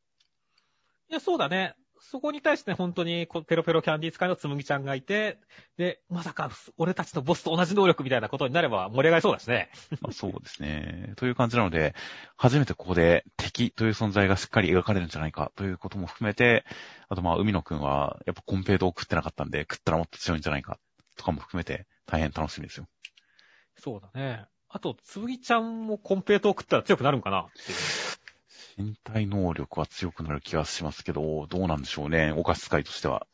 いや、そうだね。そこに対して本当にペロペロキャンディー使いのつむぎちゃんがいて、で、まさか俺たちのボスと同じ能力みたいなことになれば盛り上がりそうだしね。ま あそうですね。という感じなので、初めてここで敵という存在がしっかり描かれるんじゃないかということも含めて、あとまあ海野くんはやっぱコンペイトを食ってなかったんで、食ったらもっと強いんじゃないかとかも含めて大変楽しみですよ。そうだね。あと、つむぎちゃんもコンペイトを食ったら強くなるんかな。身体能力は強くなる気がしますけど、どうなんでしょうね、お菓子使いとしては。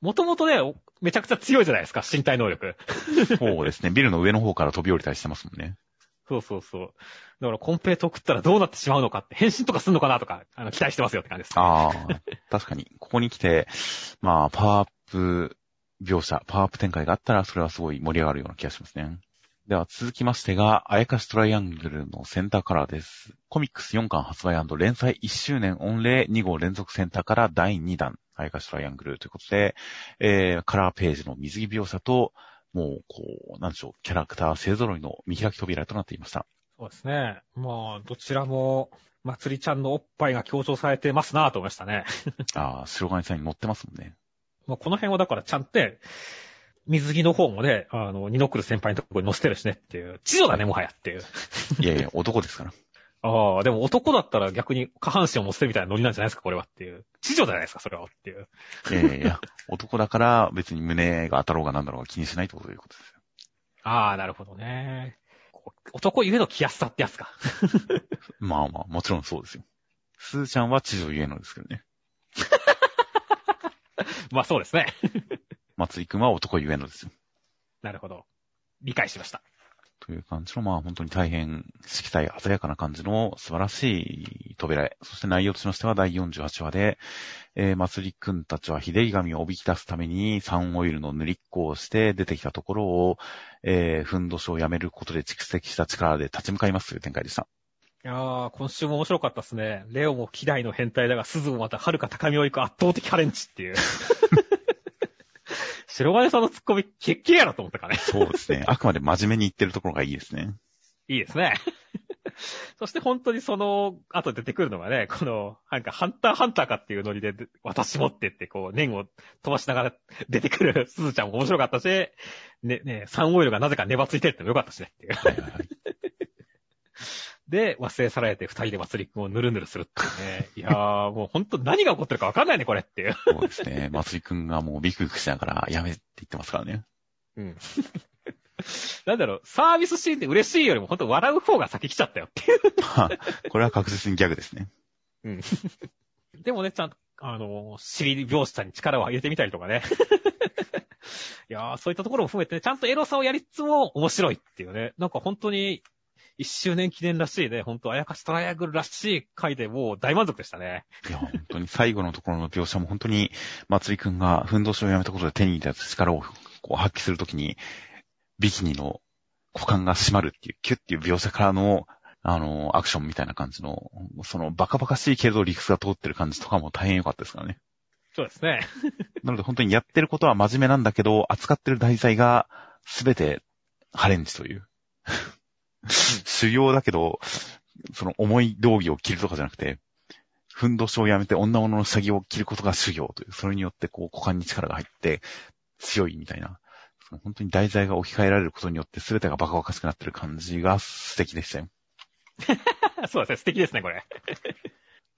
もともとね、めちゃくちゃ強いじゃないですか、身体能力。そうですね。ビルの上の方から飛び降りたりしてますもんね。そうそうそう。だから、コンペイトを食ったらどうなってしまうのかって、変身とかすんのかなとか、あの、期待してますよって感じです、ね。ああ、確かに。ここに来て、まあ、パワーアップ描写、パワーアップ展開があったら、それはすごい盛り上がるような気がしますね。では続きましてが、あやかしトライアングルのセンターカラーです。コミックス4巻発売連載1周年御礼2号連続センターから第2弾、あやかしトライアングルということで、えー、カラーページの水着描写と、もう、こう、なんでしょう、キャラクター勢揃いの見開き扉となっていました。そうですね。まあ、どちらも、まつりちゃんのおっぱいが強調されてますなぁと思いましたね。ああ、白金さんに乗ってますもんね。まあ、この辺はだからちゃんと、水着の方もね、あの、ニノクル先輩のところに乗せてるしねっていう。地女だね、もはやっていう。いやいや、男ですから。ああ、でも男だったら逆に下半身を乗せてるみたいなノリなんじゃないですか、これはっていう。地女じゃないですか、それはっていう。いやいやいや、男だから別に胸が当たろうがなんだろうが気にしないってこということですよ。ああ、なるほどね。男ゆえの気安さってやつか。まあまあ、もちろんそうですよ。スーちゃんは地女ゆえのですけどね。まあそうですね。松井くんは男ゆえのですよ。なるほど。理解しました。という感じの、まあ本当に大変色彩鮮やかな感じの素晴らしい扉へ。そして内容としましては第48話で、えー、松井くんたちは秀神をおびき出すためにサンオイルの塗りっこをして出てきたところを、えー、ふんどしをやめることで蓄積した力で立ち向かいますという展開でした。いやー、今週も面白かったですね。レオも希代の変態だが、鈴もまた遥か高みを行く圧倒的ハレンチっていう。白金さんのツッコミ、けっけやろと思ったからね。そうですね。あくまで真面目に言ってるところがいいですね。いいですね。そして本当にその後出てくるのがね、この、なんかハンターハンターかっていうノリで、私もってって、こう、念を飛ばしながら 出てくるすずちゃんも面白かったし、ね、ね、サンオイルがなぜか粘ついてるってもよかったしねっていう。はいはいはいで、忘れ去られて二人で祭りくんをぬるぬるするってね。いやー、もうほんと何が起こってるかわかんないね、これっていう。そうですね。祭りくんがもうビクビクしながらやめって言ってますからね。うん。なんだろう、サービスシーンって嬉しいよりもほんと笑う方が先来ちゃったよっていう。まあ、これは確実にギャグですね。うん。でもね、ちゃんと、あの、尻描写に力を入れてみたりとかね。いやー、そういったところも含めて、ね、ちゃんとエロさをやりつつも面白いっていうね。なんか本当に一周年記念らしいね、ほんと、あやかしトライアングルらしい回でもう大満足でしたね。いや、本当に最後のところの描写も本当に、まつりくんがふんどしをやめたことで手に入れた力をこう発揮するときに、ビキニの股間が締まるっていう、キュッっていう描写からの、あの、アクションみたいな感じの、そのバカバカしいけれど理屈が通ってる感じとかも大変良かったですからね。そうですね。なので本当にやってることは真面目なんだけど、扱ってる題材が全てハレンチという。修行だけど、その重い道着を着るとかじゃなくて、ふんどしをやめて女物の下着を着ることが修行という、それによってこう股間に力が入って強いみたいな、本当に題材が置き換えられることによって全てがバカバカしくなってる感じが素敵でしたよ。そうですね、素敵ですね、これ。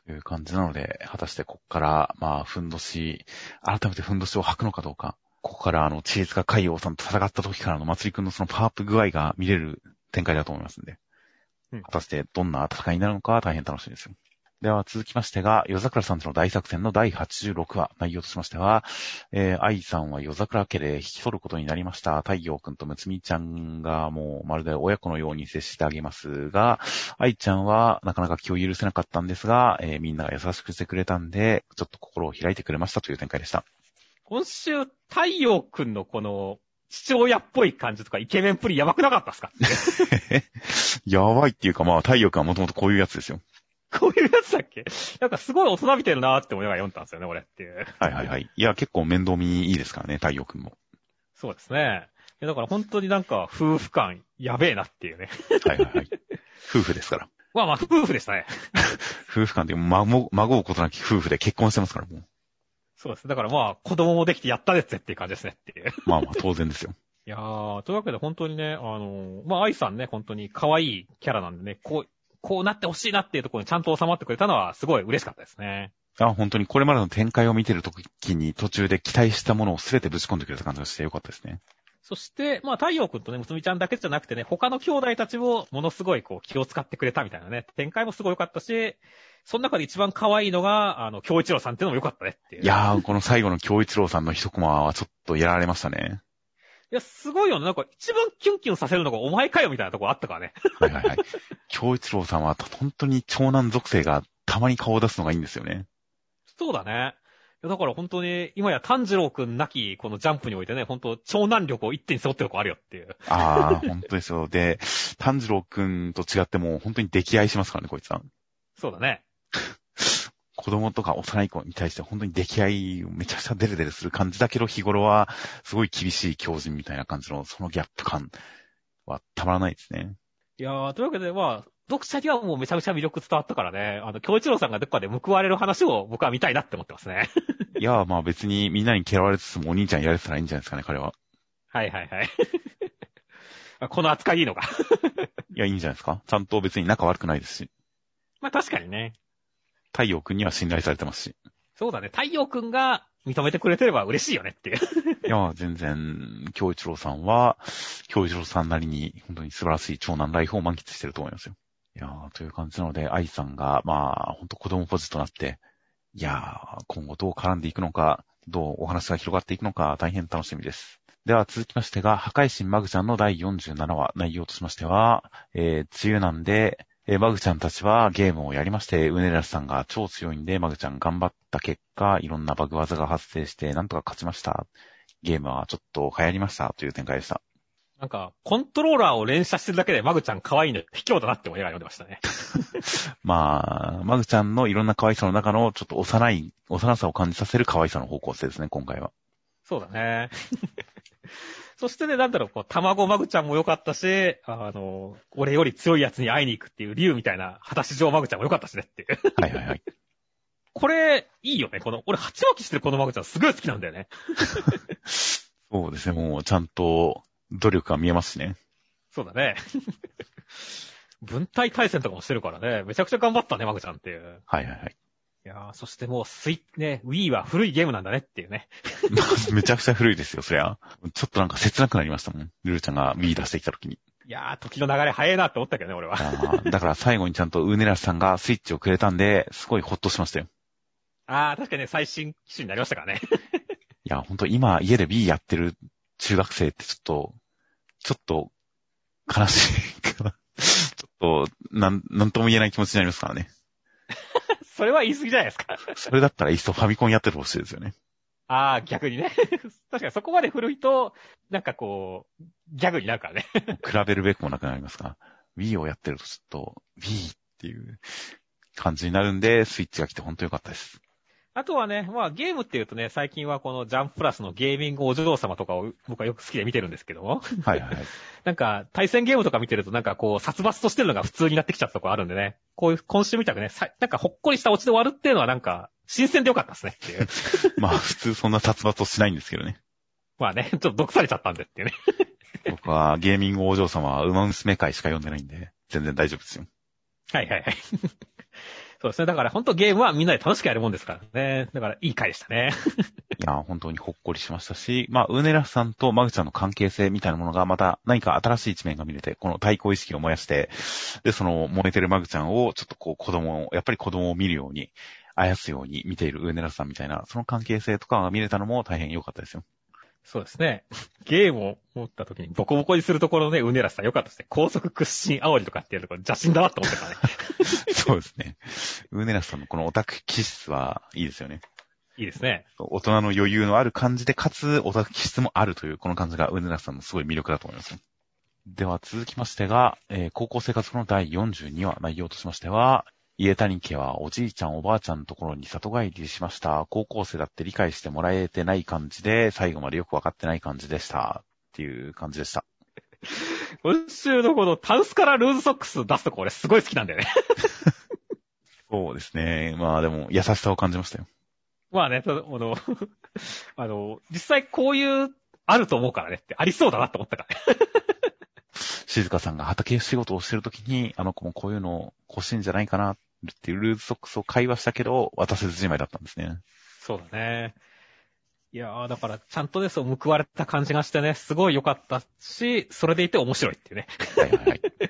という感じなので、果たしてここから、まあ、ふんどし、改めてふんどしを履くのかどうか、ここからあの、チーズが海王さんと戦った時からの祭りくんのそのパワーアップ具合が見れる展開だと思いますんで。うん、果たしてどんな戦いになるのか大変楽しみですよ。では続きましてが、夜桜さんとの大作戦の第86話、内容としましては、えー、愛さんは夜桜家で引き取ることになりました。太陽くんとむつみちゃんがもうまるで親子のように接してあげますが、愛ちゃんはなかなか気を許せなかったんですが、えー、みんなが優しくしてくれたんで、ちょっと心を開いてくれましたという展開でした。今週、太陽くんのこの父親っぽい感じとかイケメンプリやばくなかったっすか？やばいっていうか、まあ、太陽君はもともとこういうやつですよ。こういうやつだっけ？なんかすごい大人びてるなーって思いながら読んだんですよね、俺っていう。はいはいはい。いや、結構面倒見いいですからね、太陽君も。そうですね。だから本当になんか夫婦感やべえなっていうね。はいはいはい。夫婦ですから。まあまあ夫婦でしたね。夫婦間で孫、孫うことなき夫婦で結婚してますから、もう。そうです。だからまあ子供もできてやったですっていう感じですねっていう。まあまあ当然ですよ。いやー、というわけで本当にね、あのーまあ愛さんね、本当に可愛いキャラなんでね、こう、こうなってほしいなっていうところにちゃんと収まってくれたのはすごい嬉しかったですね。あ、本当にこれまでの展開を見てる時に途中で期待したものを全てぶち込んでくれた感じがしてよかったですね。そして、まあ太陽くんとね、むつみちゃんだけじゃなくてね、他の兄弟たちもものすごいこう気を使ってくれたみたいなね、展開もすごい良かったし、その中で一番可愛いのが、あの、京一郎さんっていうのも良かったねっていう。いやー、この最後の京一郎さんの一コマはちょっとやられましたね。いや、すごいよね。なんか一番キュンキュンさせるのがお前かよみたいなところあったからね。はいはいはい。京一郎さんは本当に長男属性がたまに顔を出すのがいいんですよね。そうだね。いやだから本当に、今や炭治郎くんなき、このジャンプにおいてね、本当長男力を一手に背負ってるとこあるよっていう。ああ、本当ですよ。で、炭治郎くんと違ってもう本当に溺愛しますからね、こいつは。そうだね。子供とか幼い子に対して本当に溺愛をめちゃくちゃデレデレする感じだけど、日頃はすごい厳しい強人みたいな感じの、そのギャップ感はたまらないですね。いやー、というわけで、まあ、読者にはもうめちゃくちゃ魅力伝わったからね、あの、京一郎さんがどっかで報われる話を僕は見たいなって思ってますね。いや、まあ別にみんなに嫌われつつもお兄ちゃんやれてたらいいんじゃないですかね、彼は。はいはいはい。あこの扱いいいのか。いや、いいんじゃないですか。ちゃんと別に仲悪くないですし、まあ確かにね。太陽くんには信頼されてますし。そうだね。太陽くんが認めてくれてれば嬉しいよねっていう。いや、全然、京一郎さんは、京一郎さんなりに本当に素晴らしい長男ライフを満喫してると思いますよ。いやーという感じなので、愛さんが、まあ、本当子供ポジとなって、いやー今後どう絡んでいくのか、どうお話が広がっていくのか、大変楽しみです。では続きましてが、破壊神マグちゃんの第47話、内容としましては、えー、梅雨なんで、えーマグちゃんたちはゲームをやりまして、ウネラスさんが超強いんで、マグちゃん頑張った結果、いろんなバグ技が発生して、なんとか勝ちました。ゲームはちょっと流行りましたという展開でした。なんか、コントローラーを連射してるだけでマグちゃん可愛いの卑怯だなって思いながら読んでましたね。まあ、マグちゃんのいろんな可愛さの中のちょっと幼い、幼さを感じさせる可愛さの方向性ですね、今回は。そうだね。そしてね、なんだろう、こう、卵マグちゃんも良かったし、あの、俺より強いやつに会いに行くっていう竜みたいな、果たし状マグちゃんも良かったしねっていう。はいはいはい。これ、いいよね。この、俺、鉢巻きしてるこのマグちゃんすごい好きなんだよね。そうですね、もうちゃんと努力が見えますしね。そうだね。分体対戦とかもしてるからね、めちゃくちゃ頑張ったね、マグちゃんっていう。はいはいはい。いやー、そしてもう、スイね、Wii は古いゲームなんだねっていうね。めちゃくちゃ古いですよ、そりゃ。ちょっとなんか切なくなりましたもん。ルルちゃんが Wii 出してきた時に。いやー、時の流れ早いなって思ったけどね、俺は。だから最後にちゃんとウーネラスさんがスイッチをくれたんで、すごいホッとしましたよ。あー、確かにね、最新機種になりましたからね。いや、ほんと今家で Wii やってる中学生ってちょっと、ちょっと悲しいかな。ちょっと、なん、なんとも言えない気持ちになりますからね。それは言い過ぎじゃないですか。それだったらいっそファミコンやっててほしいですよね。あー、逆にね。確かにそこまで古いと、なんかこう、ギャグになるからね。比べるべくもなくなりますが、Wii をやってるとちょっと、Wii っていう感じになるんで、スイッチが来て本当良かったです。あとはね、まあゲームっていうとね、最近はこのジャンププラスのゲーミングお嬢様とかを僕はよく好きで見てるんですけども。はいはいはい。なんか、対戦ゲームとか見てるとなんかこう、殺伐としてるのが普通になってきちゃったとこあるんでね。こういう、今週みたくね、さなんかほっこりしたオチで終わるっていうのはなんか、新鮮でよかったですねっていう。まあ普通そんな殺伐としないんですけどね。まあね、ちょっと毒されちゃったんでっていうね。僕はゲーミングお嬢様は馬娘会しか読んでないんで、全然大丈夫ですよ。はいはいはい。そうですね。だから本当ゲームはみんなで楽しくやるもんですからね。だからいい回でしたね。いや、本当にほっこりしましたし、まあ、ウーネラスさんとマグちゃんの関係性みたいなものがまた何か新しい一面が見れて、この対抗意識を燃やして、で、その燃えてるマグちゃんをちょっとこう子供を、やっぱり子供を見るように、あやすように見ているウーネラスさんみたいな、その関係性とかが見れたのも大変良かったですよ。そうですね。ゲームを持った時にボコボコにするところのね、うねらしさ良かったですね。高速屈伸煽りとかっていうところ邪神だなって思ってたね。そうですね。ウーネラスさんのこのオタク気質はいいですよね。いいですね。大人の余裕のある感じで、かつオタク気質もあるという、この感じが、うねらさんのすごい魅力だと思います。では続きましてが、えー、高校生活の第42話、内容としましては、家谷家はおじいちゃんおばあちゃんのところに里帰りしました。高校生だって理解してもらえてない感じで、最後までよくわかってない感じでした。っていう感じでした。今週のこのタウスからルーズソックス出すとこ俺すごい好きなんだよねそうですね。まあでも優しさを感じましたよ。まあね、あの、あの、実際こういう、あると思うからねって、ありそうだなと思ったからね。静香さんが畑仕事をしてるときに、あの子もこういうの欲しいんじゃないかなっていうルーズソックスを会話したけど、渡せずじまいだったんですね。そうだね。いやー、だから、ちゃんとね、そう報われた感じがしてね、すごい良かったし、それでいて面白いっていうね。はいはいはい。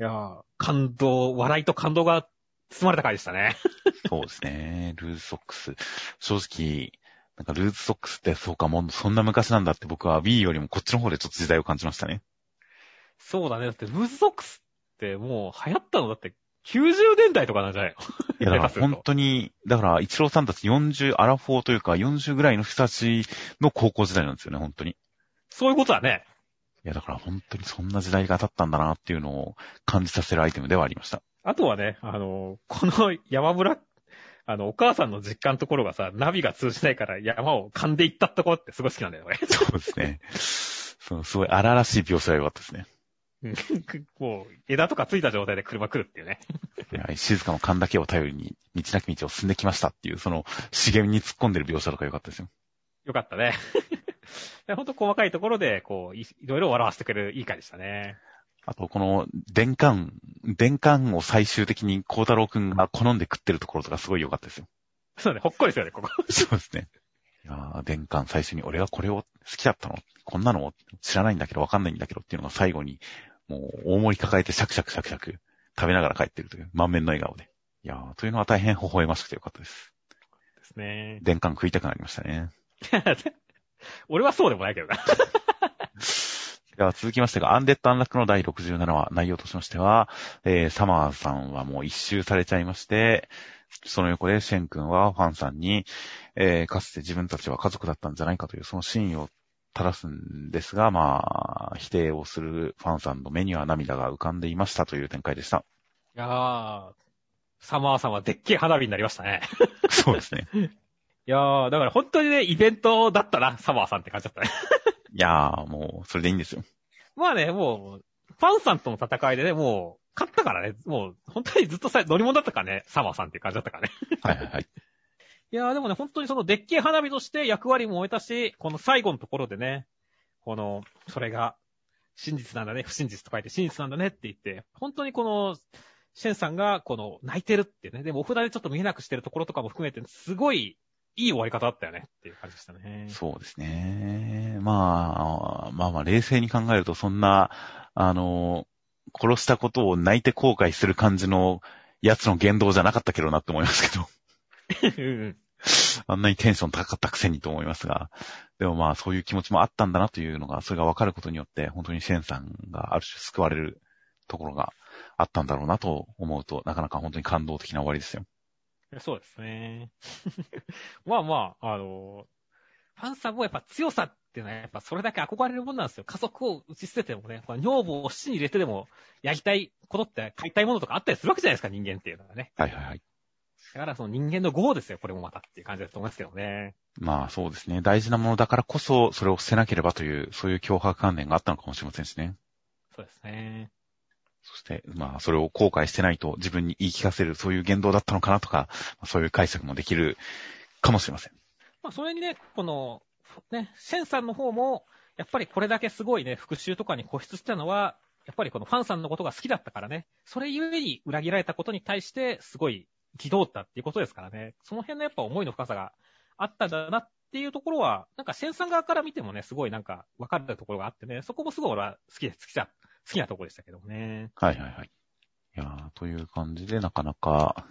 いやー、感動、笑いと感動が包まれた回でしたね。そうですね。ルーズソックス。正直、なんかルーズソックスってそうかもうそんな昔なんだって僕は Wii よりもこっちの方でちょっと時代を感じましたね。そうだね。だってルーズソックスってもう流行ったのだって90年代とかなんじゃないの？いや、だから本当に、だから、一郎さんたち40、アラフォーというか、40ぐらいの人たちの高校時代なんですよね、本当に。そういうことだね。いや、だから本当にそんな時代が経ったんだなっていうのを感じさせるアイテムではありました。あとはね、あの、この山村、あの、お母さんの実家のところがさ、ナビが通じないから山を噛んでいったところってすごい好きなんだよね。そうですね。そう、すごい荒々しい描写が良かったですね。もう、枝とかついた状態で車来るっていうね。いや、静かの勘だけを頼りに、道なき道を進んできましたっていう、その、茂みに突っ込んでる描写とか良かったですよ。よかったね。ほんと細かいところで、こうい、いろいろ笑わせてくれるいい回でしたね。あと、この、電管、電管を最終的に孝太郎くんが好んで食ってるところとかすごい良かったですよ。そうね、ほっこりですよね、ここ。そうですね。いや電管最初に俺はこれを好きだったの？こんなの？知らないんだけどわかんないんだけどっていうのが最後にもう大盛り抱えてシャクシャクシャクシャク食べながら帰ってるという満面の笑顔で。いやー、というのは大変微笑ましくてよかったです。ですね。電管食いたくなりましたね。俺はそうでもないけどな。では続きましてが、アンデッド・アンラックの第67話、内容としましては、えー、サマーさんはもう一周されちゃいまして、その横でシェン君はファンさんに、えー、かつて自分たちは家族だったんじゃないかというそのシーンを正すんですが、まあ、否定をするファンさんの目には涙が浮かんでいましたという展開でした。いやー、サマーさんはでっけえ花火になりましたね。そうですね。いやー、だから本当にね、イベントだったな、サマーさんって感じだったね。いやー、もう、それでいいんですよ。まあね、もう、ファンさんとの戦いでね、もう、勝ったからね、もう、本当にずっとさ、乗り物だったからね、サマーさんっていう感じだったからね。はいはいはい。いやーでもね、本当にそのデッキ花火として役割も終えたし、この最後のところでね、この、それが真実なんだね、不真実と書いて真実なんだねって言って、本当にこの、シェンさんがこの泣いてるってね、でもお札でちょっと見えなくしてるところとかも含めて、すごいいい終わり方だったよねっていう感じでしたね。そうですね。まあ、まあまあ冷静に考えるとそんな、あの、殺したことを泣いて後悔する感じのやつの言動じゃなかったけどなって思いますけど。あんなにテンション高かったくせにと思いますが、でもまあそういう気持ちもあったんだなというのが、それが分かることによって、本当にシェンさんがある種救われるところがあったんだろうなと思うと、なかなか本当に感動的な終わりですよ。そうですね。まあまあ、あの、ファンさんもやっぱ強さっていうのはやっぱそれだけ憧れるもんなんですよ。家族を打ち捨ててもね、女房を死に入れてでもやりたいことって買いたいものとかあったりするわけじゃないですか、人間っていうのはね。はいはいはい。だからその人間の業ですよ、これもまたっていう感じだと思いますけどね。まあそうですね。大事なものだからこそ、それを捨てなければという、そういう脅迫観念があったのかもしれませんしね。そうですね。そして、まあ、それを後悔してないと自分に言い聞かせる、そういう言動だったのかなとか、そういう解釈もできるかもしれません。まあ、それにね、この、ね、シェンさんの方も、やっぱりこれだけすごいね、復讐とかに固執したのは、やっぱりこのファンさんのことが好きだったからね、それゆえに裏切られたことに対して、すごい憤ったっていうことですからね。その辺のやっぱ思いの深さがあったんだなっていうところは、なんか、シェンさん側から見てもね、すごいなんか、分かるところがあってね、そこもすごい俺は好きで、好きだ、好きなところでしたけどね。はいはいはい。いやー、という感じで、なかなか、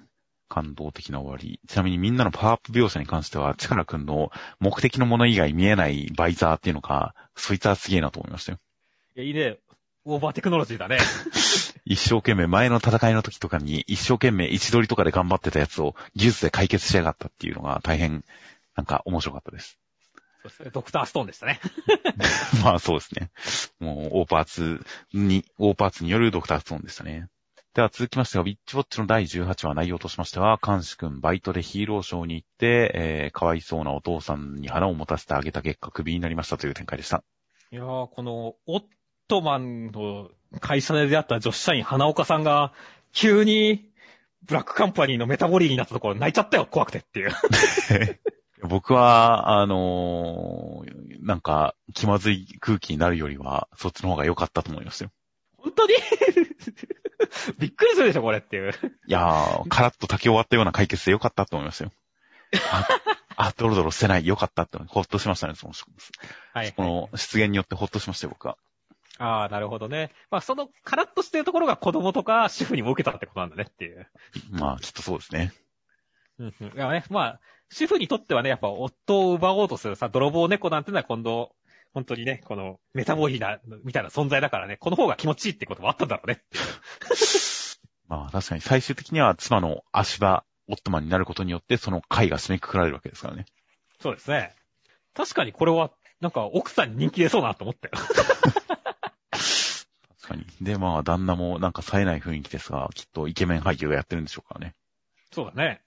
感動的な終わり。ちなみにみんなのパワーアップ描写に関しては、チカラくんの目的のもの以外見えないバイザーっていうのか、そいつはすげえなと思いましたよ。いや、いいね。オーバーテクノロジーだね。一生懸命、前の戦いの時とかに一生懸命位置取りとかで頑張ってたやつを技術で解決しやがったっていうのが大変、なんか面白かったです。そうですね。ドクターストーンでしたね。まあそうですね。もう、大パーツに、大パーツによるドクターストーンでしたね。では続きましては、ウィッチウォッチの第18話内容としましては、監視くんバイトでヒーローショーに行って、えー、かわいそうなお父さんに花を持たせてあげた結果、クビになりましたという展開でした。いやー、この、オットマンの会社で出会った女子社員花岡さんが、急に、ブラックカンパニーのメタボリーになったところ泣いちゃったよ、怖くてっていう。僕は、あのーなんか、気まずい空気になるよりは、そっちの方が良かったと思いますよ。本当に？びっくりするでしょ、これっていう。いやー、カラッと炊き終わったような解決で良かったと思いましたよ。あ、あドロドロしてない、良かったって、ほっとしましたね、その、はい。この出現によってほっとしましたよ、僕は。ああ、なるほどね。まあ、その、カラッとしてるところが子供とか主婦にも受けたってことなんだねっていう。まあ、きっとそうですね。うんうん。いやね、まあ、主婦にとってはね、やっぱ夫を奪おうとするさ、泥棒猫なんてのは今度、本当にね、この、メタボリーな、みたいな存在だからね、この方が気持ちいいってこともあったんだろうね。まあ、確かに最終的には妻の足場、オットマンになることによって、その回が締めくくられるわけですからね。そうですね。確かにこれは、なんか奥さんに人気出そうなと思ったよ。確かに。で、まあ、旦那もなんか冴えない雰囲気ですが、きっとイケメン俳優がやってるんでしょうからね。そうだね。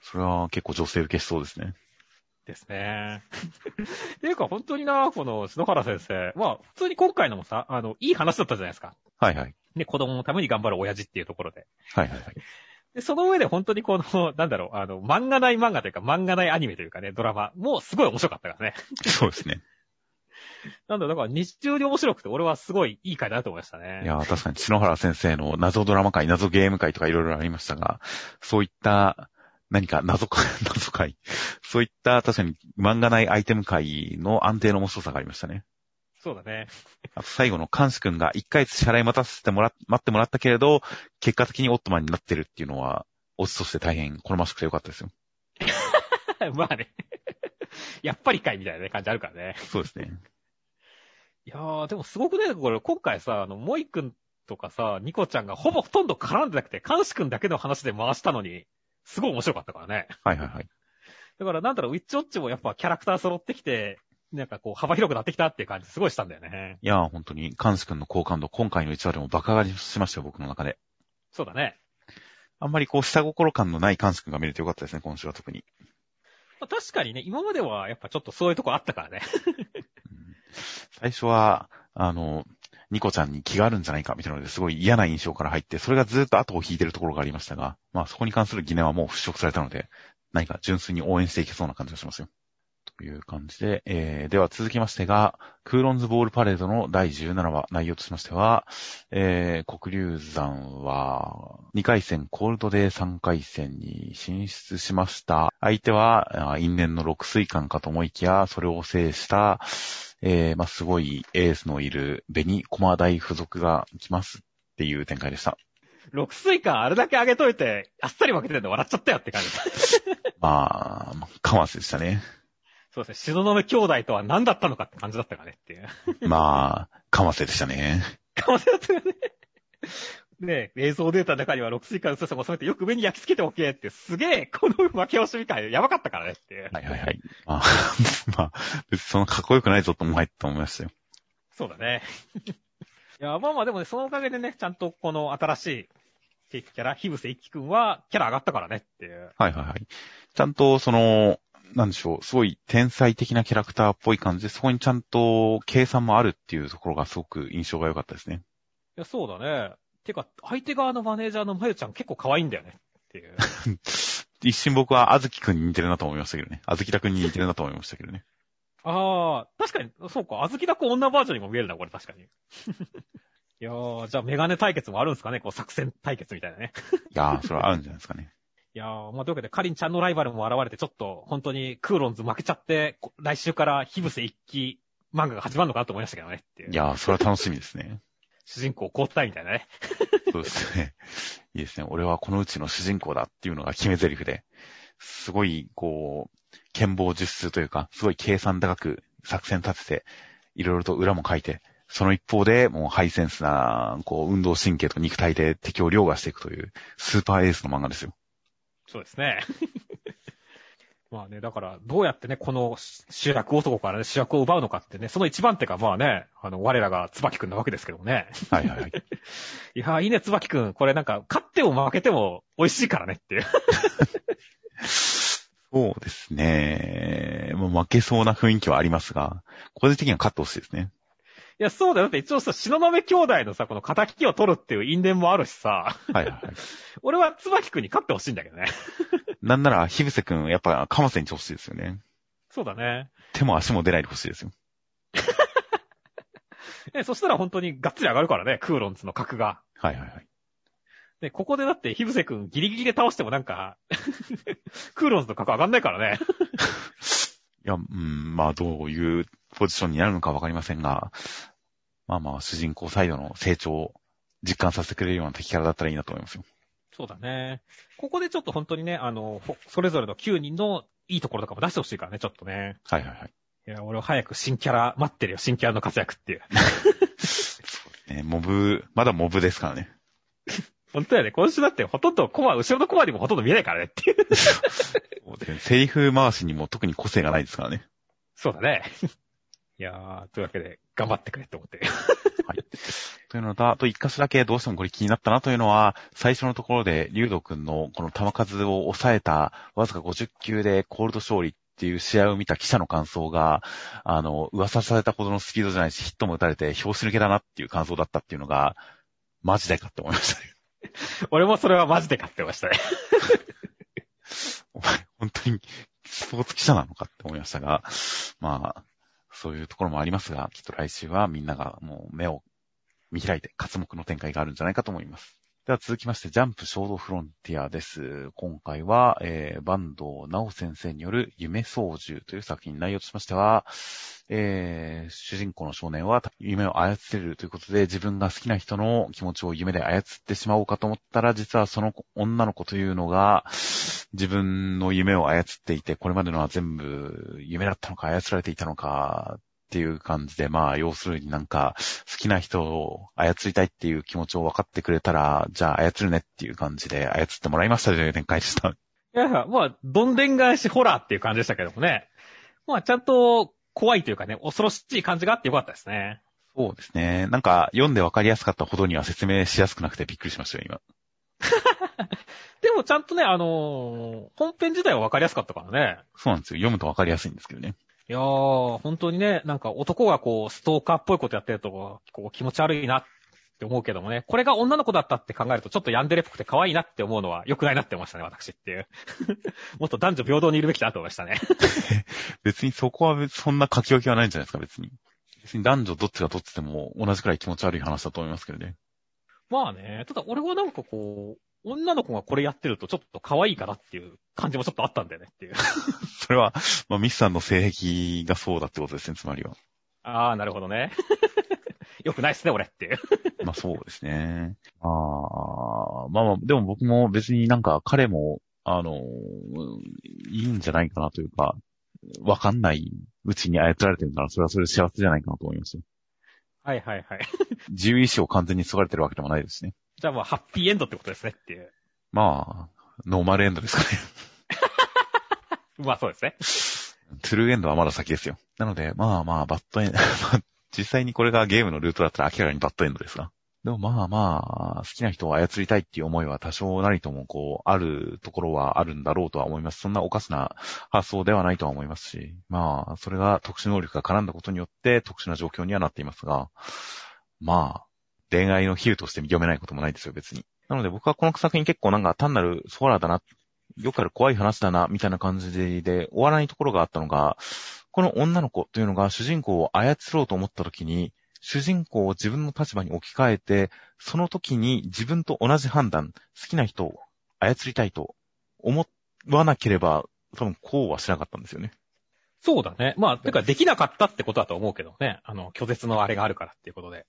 それは結構女性受けしそうですね。ですね。っていうか本当にな、この篠原先生。まあ、普通に今回のもさ、あの、いい話だったじゃないですか。はいはい。ね、子供のために頑張る親父っていうところで。はいはいはい。で、その上で本当にこの、なんだろう、あの、漫画内漫画というか、漫画内アニメというかね、ドラマ、もうすごい面白かったからね。そうですね。なんだだから日中に面白くて、俺はすごいいい回だなと思いましたね。いや、確かに篠原先生の謎ドラマ会、謎ゲーム会とかいろいろありましたが、そういった何か謎か、謎会、そういった確かに漫画内アイテム会の安定の面白さがありましたね。そうだね。あと最後の監視くんが一回支払い待たせてもら、待ってもらったけれど、結果的にオットマンになってるっていうのは、オチとして大変好ましくてよかったですよ。まあね。やっぱりかいみたいなね感じあるからね。そうですね。いやー、でもすごくね、これ、今回さ、あの、モイ君とかさ、ニコちゃんがほぼほとんど絡んでなくて、監視君だけの話で回したのに、すごい面白かったからね。はいはいはい。だからなんだろう、ウィッチウォッチもやっぱキャラクター揃ってきて、なんかこう、幅広くなってきたっていう感じすごいしたんだよね。いやー、本当に、監視くんの好感度、今回の1話でも爆上がりしましたよ、僕の中で。そうだね。あんまりこう、下心感のない監視くんが見れてよかったですね、今週は特に。まあ、確かにね、今まではやっぱちょっとそういうとこあったからね。最初は、あの、ニコちゃんに気があるんじゃないかみたいなのですごい嫌な印象から入って、それがずっと後を引いてるところがありましたが、まあそこに関する疑念はもう払拭されたので、何か純粋に応援していけそうな感じがしますよ。という感じで、えー、では続きましてが、クーロンズボールパレードの第17話、内容としましては、えー、黒竜山は、2回戦コールドで3回戦に進出しました。相手は、因縁の六水館かと思いきや、それを制した、えー、まあ、すごいエースのいる紅駒大付属が来ますっていう展開でした。六水間あれだけ上げといて、あっさり負けてるんで笑っちゃったよって感じ。まあ、かませでしたね。そうですね、東雲兄弟とは何だったのかって感じだったからねっていう。まあ、かませでしたね。かわせだったよね。ねえ、映像データの中には六水間薄さも収めてよく上に焼き付けておけって、すげえ、この負け惜しみ感やばかったからねって。はいはいはい。まあ、まあ、別にそのかっこよくないぞと思いと思いましたよ。そうだね。いや、まあまあでもね、そのおかげでね、ちゃんとこの新しい敵キャラ、ヒブセ一輝くんはキャラ上がったからねっていう。はいはいはい。ちゃんと、その、なんでしょう、すごい天才的なキャラクターっぽい感じで、そこにちゃんと計算もあるっていうところがすごく印象が良かったですね。いや、そうだね。てか、相手側のマネージャーのまゆちゃん結構可愛いんだよねっていう。一瞬僕はあずきくんに似てるなと思いましたけどね。あずきたくんに似てるなと思いましたけどね。ああ、確かに、そうか、あずきだく女バージョンにも見えるな、これ確かに。いやー、じゃあメガネ対決もあるんですかねこう作戦対決みたいなね。いやー、それはあるんじゃないですかね。いやー、まあ、というわけで、カリンちゃんのライバルも現れて、ちょっと、本当にクーロンズ負けちゃって、こ来週からヒブセ一期漫画が始まるのかなと思いましたけどね。いやー、それは楽しみですね。主人公交代みたいなね。そうですね。いいですね。俺はこのうちの主人公だっていうのが決め台詞で、すごい、こう、剣謀術数というか、すごい計算高く作戦立てて、いろいろと裏も書いて、その一方で、もうハイセンスな、こう、運動神経と肉体で敵を凌駕していくという、スーパーエースの漫画ですよ。そうですね。まあね、だから、どうやってね、この主役男からね、主役を奪うのかってね、その一番手がまあね、あの、我らが椿くんなわけですけどもね。はいはいはい。いや、いいね、椿くん。これなんか、勝っても負けても美味しいからねっていう。そうですね。もう負けそうな雰囲気はありますが、個人的には勝ってほしいですね。いや、そうだよ。だって一応さ、篠豆兄弟のさ、この仇を取るっていう因縁もあるしさ。はいはいはい。俺は椿くんに勝ってほしいんだけどね。なんなら、ひぶせくん、やっぱ、かませにしてほしいですよね。そうだね。手も足も出ないでほしいですよ。え、そしたら本当にがっつり上がるからね、クーロンズの格が。はいはいはい。で、ここでだって、ヒブセ君ギリギリで倒してもなんか クーロンズの格上がんないからね。いや、うん、まあ、どういうポジションになるのかわかりませんが、まあまあ、主人公サイドの成長を実感させてくれるような敵キャラだったらいいなと思いますよ。そうだね。ここでちょっと本当にね、あの、それぞれの9人のいいところとかも出してほしいからね、ちょっとね。はいはいはい。いや、俺は早く新キャラ待ってるよ、新キャラの活躍っていう。ね、モブ、まだモブですからね。本当やね、今週だってほとんどコマ、後ろのコマにもほとんど見えないからねっていう。セリフ回しにも特に個性がないですからね。そうだね。いやー、というわけで、頑張ってくれって思って。はい。というのと、あと一箇所だけどうしてもこれ気になったなというのは、最初のところで、竜斗くんのこの球数を抑えた、わずか50球でコールド勝利っていう試合を見た記者の感想が、あの、噂されたほどのスピードじゃないし、ヒットも打たれて、表紙抜けだなっていう感想だったっていうのが、マジでかって思いましたね。俺もそれはマジで買ってましたね。お前、本当にスポーツ記者なのかって思いましたが、まあ、そういうところもありますが、きっと来週はみんながもう目を見開いて活目の展開があるんじゃないかと思います。では続きまして、ジャンプ衝動フロンティアです。今回は、えー、バンド直先生による夢操縦という作品内容としましては、えー、主人公の少年は夢を操れるということで自分が好きな人の気持ちを夢で操ってしまおうかと思ったら実はその女の子というのが自分の夢を操っていてこれまでのは全部夢だったのか操られていたのかっていう感じで、まあ、要するになんか、好きな人を操りたいっていう気持ちを分かってくれたら、じゃあ操るねっていう感じで操ってもらいましたという展開でした。いや、まあ、どんでん返しホラーっていう感じでしたけどもね。まあ、ちゃんと怖いというかね、恐ろしい感じがあってよかったですね。そうですね。なんか、読んで分かりやすかったほどには説明しやすくなくてびっくりしましたよ、今。でもちゃんとね、あのー、本編自体は分かりやすかったからね。そうなんですよ。読むと分かりやすいんですけどね。いやー、本当にね、なんか男がこう、ストーカーっぽいことやってると、こう気持ち悪いなって思うけどもね、これが女の子だったって考えると、ちょっとヤンデレっぽくて可愛いなって思うのは良くないなって思いましたね、私っていう。もっと男女平等にいるべきだと思いましたね。別にそこはそんな書き分けはないんじゃないですか、別に。別に男女どっちがどっちでも同じくらい気持ち悪い話だと思いますけどね。まあね、ただ俺はなんかこう、女の子がこれやってるとちょっと可愛いかなっていう感じもちょっとあったんだよねっていう。それは、まあ、ミスさんの性癖がそうだってことですね、つまりは。ああ、なるほどね。よくないっすね、俺っていう。まあそうですね。ああ、まあまあ、でも僕も別になんか彼も、あの、いいんじゃないかなというか、わかんないうちに操られてるなら、それはそれで幸せじゃないかなと思いますよ。はいはいはい。自由意志を完全に継がれてるわけでもないですね。じゃあもうハッピーエンドってことですねっていう。まあ、ノーマルエンドですかね。まあそうですね。トゥルーエンドはまだ先ですよ。なので、まあまあ、バッドエンド、実際にこれがゲームのルートだったら明らかにバッドエンドですが。でもまあまあ、好きな人を操りたいっていう思いは多少なりともこう、あるところはあるんだろうとは思います。そんなおかしな発想ではないとは思いますし、まあ、それが特殊能力が絡んだことによって特殊な状況にはなっていますが、まあ、恋愛の比喩として読めないこともないですよ、別に。なので僕はこの作品結構なんか単なるソーラーだな、よくある怖い話だな、みたいな感じで終わらないところがあったのが、この女の子というのが主人公を操ろうと思った時に、主人公を自分の立場に置き換えて、その時に自分と同じ判断、好きな人を操りたいと思わなければ、多分こうはしなかったんですよね。そうだね。まあ、てかできなかったってことだと思うけどね。あの、拒絶のあれがあるからっていうことで。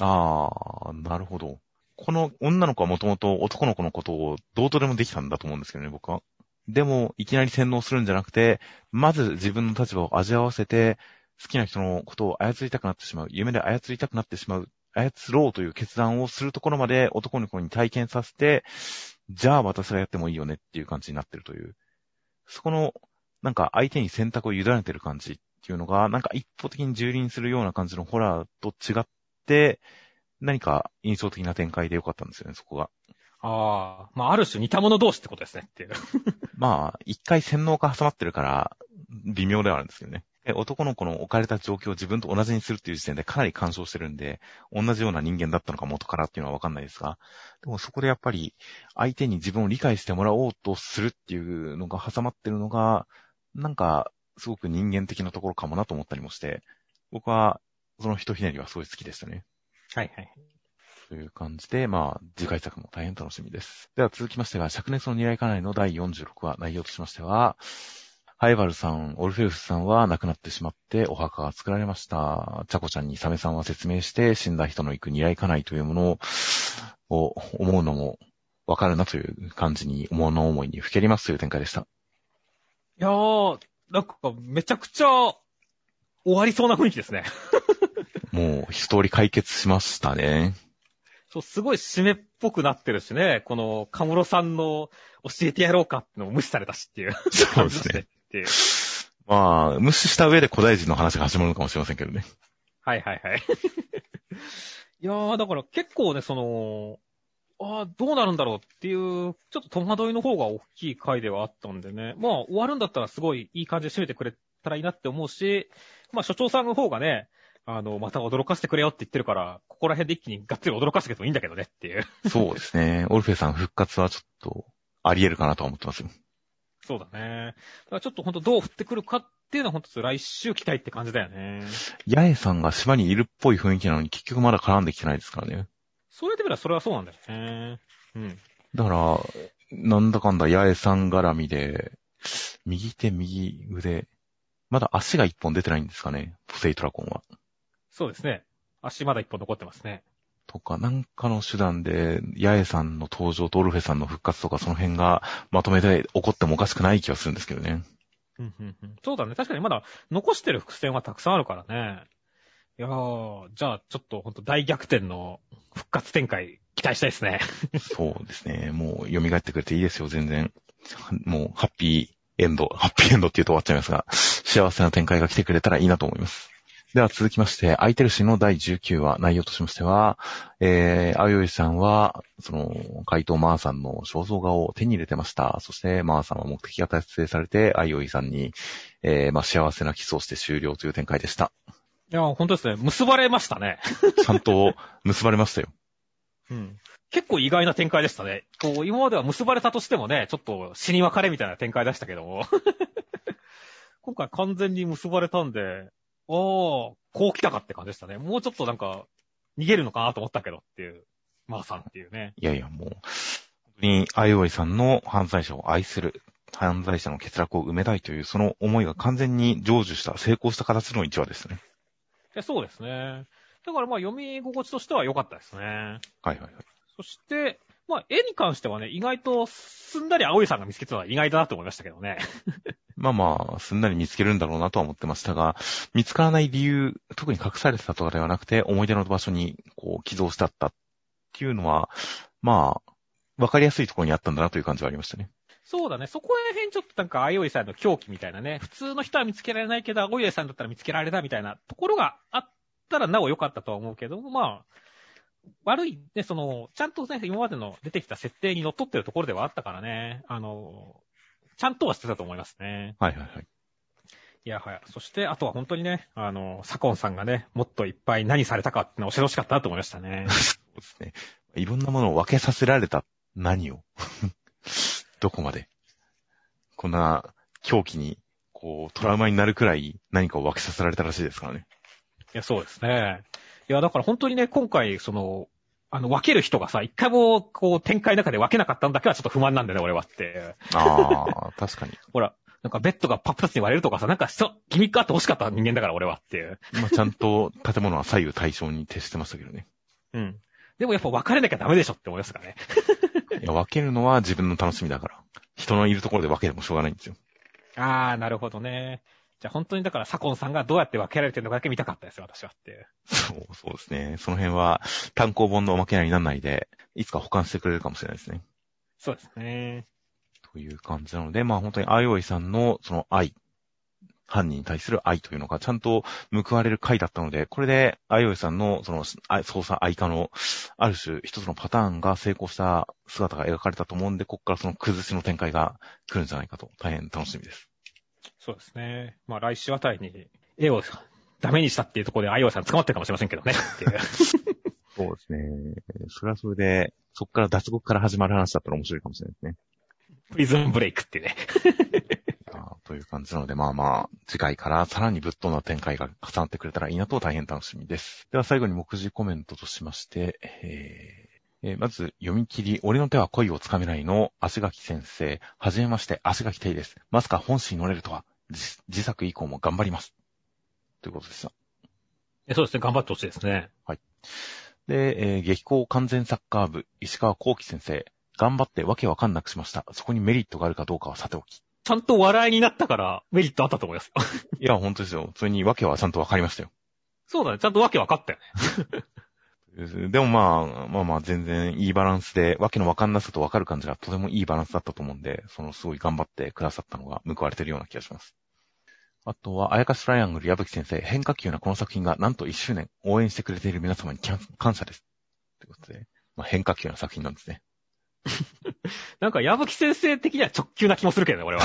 ああ、なるほど。この女の子はもともと男の子のことをどうとでもできたんだと思うんですけどね、僕は。でも、いきなり洗脳するんじゃなくて、まず自分の立場を味合わせて、好きな人のことを操りたくなってしまう、夢で操りたくなってしまう、操ろうという決断をするところまで男の子に体験させて、じゃあ私がやってもいいよねっていう感じになってるという。そこの、なんか相手に選択を委ねてる感じっていうのが、なんか一方的に蹂躙するような感じのホラーと違って、何か印象的な展開でよかったんですよね、そこが。ああ、まあある種似た者同士ってことですねっていう。まあ、一回洗脳が挟まってるから、微妙ではあるんですけどね。男の子の置かれた状況を自分と同じにするっていう時点でかなり干渉してるんで、同じような人間だったのか元からっていうのはわかんないですが、でもそこでやっぱり相手に自分を理解してもらおうとするっていうのが挟まってるのが、なんかすごく人間的なところかもなと思ったりもして、僕はその一ひねりはすごい好きでしたね。はいはい。という感じで、まあ、次回作も大変楽しみです。では続きましては、灼熱の未来家内の第46話、内容としましては、ハイバルさん、オルフェウスさんは亡くなってしまってお墓が作られました。チャコちゃんにサメさんは説明して死んだ人の行く未来家内というものを思うのもわかるなという感じに、物思いにふけりますという展開でした。いやー、なんかめちゃくちゃ終わりそうな雰囲気ですね。もう一通り解決しましたね。そう、すごい締めっぽくなってるしね、この、カムロさんの教えてやろうかってのを無視されたしっていう。そうですね。っていう。まあ、無視した上で古代人の話が始まるのかもしれませんけどね。はいはいはい。いやー、だから結構ね、その、ああ、どうなるんだろうっていう、ちょっと戸惑いの方が大きい回ではあったんでね。まあ、終わるんだったらすごいいい感じで締めてくれたらいいなって思うし、まあ、所長さんの方がね、あの、また驚かせてくれよって言ってるから、ここら辺で一気にがっつり驚かせてもいいんだけどねっていう。そうですね。オルフェさん復活はちょっと、あり得るかなと思ってますよ。そうだね。だからちょっとほんとどう降ってくるかっていうのはほんと来週期待って感じだよね。八重さんが島にいるっぽい雰囲気なのに結局まだ絡んできてないですからね。そうやってみればそれはそうなんだよね。うん。だから、なんだかんだ八重さん絡みで、右手右腕、まだ足が一本出てないんですかね、ポセイトラコンは。そうですね。足まだ一本残ってますね。とか、なんかの手段で、八重さんの登場とオルフェさんの復活とか、その辺がまとめて起こってもおかしくない気がするんですけどね。うんうんうん、そうだね。確かにまだ残してる伏線はたくさんあるからね。いやー、じゃあちょっとほんと大逆転の復活展開期待したいですね。そうですね。もう蘇ってくれていいですよ、全然。もうハッピーエンド、ハッピーエンドって言うと終わっちゃいますが、幸せな展開が来てくれたらいいなと思います。では続きまして、空いてる詩の第19話、内容としましては、えー、あよいさんは、その、怪盗マーさんの肖像画を手に入れてました。そして、マーさんは目的が達成されて、あよいさんに、えー、まあ、幸せなキスをして終了という展開でした。いや、本当ですね。結ばれましたね。ちゃんと結ばれましたよ。うん。結構意外な展開でしたね。こう、今までは結ばれたとしてもね、ちょっと死に別れみたいな展開でしたけども。今回完全に結ばれたんで、おー、こう来たかって感じでしたね。もうちょっとなんか、逃げるのかなと思ったけどっていう、マーさんっていうね。いやいや、もう、本当に、アイオイさんの犯罪者を愛する、犯罪者の欠落を埋めたいという、その思いが完全に成就した、成功した形の1話ですね。そうですね。だからまあ読み心地としては良かったですね。はいはいはい。そして、まあ絵に関してはね、意外とすんなり青いさんが見つけたのは意外だなと思いましたけどね。まあまあ、すんなり見つけるんだろうなとは思ってましたが、見つからない理由、特に隠されてたとかではなくて、思い出の場所に、こう、寄贈してあったっていうのは、まあ、わかりやすいところにあったんだなという感じはありましたね。そうだね。そこら辺ちょっとなんか、あいおいさんの狂気みたいなね、普通の人は見つけられないけど、あおいさんだったら見つけられたみたいなところがあったらなお良かったとは思うけど、まあ、悪いね、その、ちゃんとね、今までの出てきた設定に則っってるところではあったからね、あの、ちゃんとはしてたと思いますね。はいはいはい。いや、はい。そして、あとは本当にね、あの、サコンさんがね、もっといっぱい何されたかってのを教えてほしかったなと思いましたね。そうですね。いろんなものを分けさせられた何を？どこまで？こんな狂気に、こう、トラウマになるくらい何かを分けさせられたらしいですからね。いや、そうですね。いや、だから本当にね、今回、その、あの、分ける人がさ、一回も、こう、展開の中で分けなかったんだけはちょっと不満なんだよね、俺はって。ああ、確かに。ほら、なんかベッドがパップツに割れるとかさ、なんかそう、ギミックあって欲しかった人間だから俺はっていう。まあ、ちゃんと建物は左右対称に徹してましたけどね。うん。でもやっぱ分かれなきゃダメでしょって思いますからね。いや、分けるのは自分の楽しみだから。人のいるところで分けてもしょうがないんですよ。ああ、なるほどね。じゃあ本当にだから左近さんがどうやって分けられてるのかだけ見たかったですよ、私はっていう。そう、そうですね。その辺は単行本のおまけにはならないで、いつか保管してくれるかもしれないですね。そうですね。という感じなので、まあ本当にあいおいさんのその愛、犯人に対する愛というのがちゃんと報われる回だったので、これであいおいさんのそのあ捜査愛化のある種一つのパターンが成功した姿が描かれたと思うんで、ここからその崩しの展開が来るんじゃないかと大変楽しみです。そうですね。まあ来週あたりに絵をダメにしたっていうところであいおいさん捕まってるかもしれませんけどね。っていう。そうですね。それはそれで、そこから脱獄から始まる話だったら面白いかもしれないですね。プリズンブレイクってね。あという感じなので、まあまあ、次回からさらにぶっ飛んだ展開が重なってくれたらいいなと大変楽しみです。では最後に目次コメントとしまして、えーえーまず、読み切り、俺の手は恋をつかめないの足垣先生、はじめまして、足垣テイです。まさか本誌に乗れるとは、自自作以降も頑張ります。ということでした。えそうですね、頑張ってほしいですね。で、えー激高完全サッカー部、石川幸喜先生、頑張ってわけわかんなくしました。そこにメリットがあるかどうかはさておき。ちゃんと笑いになったからメリットあったと思いますよ。いや、本当ですよ。それにわけはちゃんとわかりましたよ。そうだね、ちゃんとわけ分かったよね。でもまあ、まあまあ全然いいバランスで、わけのわかんなさとわかる感じがとてもいいバランスだったと思うんで、そのすごい頑張ってくださったのが報われてるような気がします。あとは、あやかしトライアングル矢吹先生、変化球なこの作品がなんと1周年応援してくれている皆様に感謝です。ということで、まあ、変化球な作品なんですね。なんか矢吹先生的には直球な気もするけどね、俺は。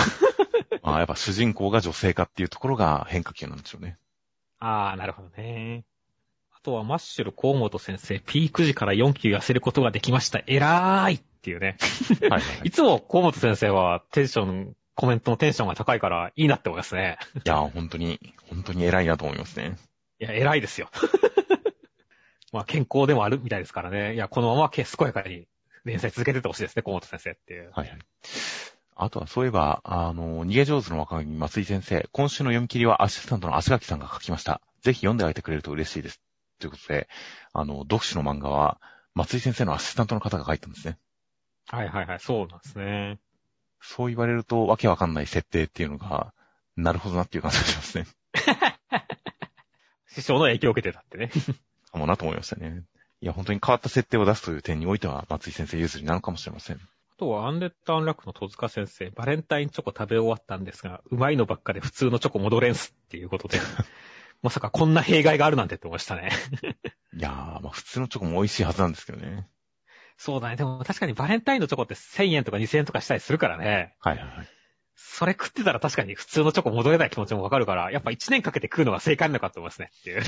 ま あやっぱ主人公が女性化っていうところが変化球なんでしょうね。ああ、なるほどね。あとはマッシュル河本先生、ピーク時から4級痩せることができました。偉いっていうね。はいはい、はいい。つも河本先生はテンション、コメントのテンションが高いからいいなって思いますね。いや、本当に、本当に偉いなと思いますね。いや、偉いですよ。まあ健康でもあるみたいですからね。いや、このまま健やかに連載続けててほしいですね、河本先生っていう。はいはい。あとはそういえば、あの、逃げ上手の若君松井先生、今週の読み切りはアシスタントの足垣さんが書きました。ぜひ読んであげてくれると嬉しいです。ということで、あの、読書の漫画は、松井先生のアシスタントの方が書いたんですね。はいはいはい、そうなんですね。そう言われると、わけわかんない設定っていうのが、なるほどなっていう感じがしますね。師匠の影響を受けてたってね。かもなと思いましたね。いや、本当に変わった設定を出すという点においては、松井先生譲りなのかもしれません。あとは、アンデッド・アンラックの戸塚先生、バレンタインチョコ食べ終わったんですが、うまいのばっかで普通のチョコ戻れんすっていうことで、まさかこんな弊害があるなんてって思いましたね。いやー、まあ普通のチョコも美味しいはずなんですけどね。そうだね。でも確かにバレンタインのチョコって1000円とか2000円とかしたりするからね。はいはいはい。それ食ってたら確かに普通のチョコ戻れない気持ちもわかるから、やっぱ1年かけて食うのが正解なのかと思いますね。っていう。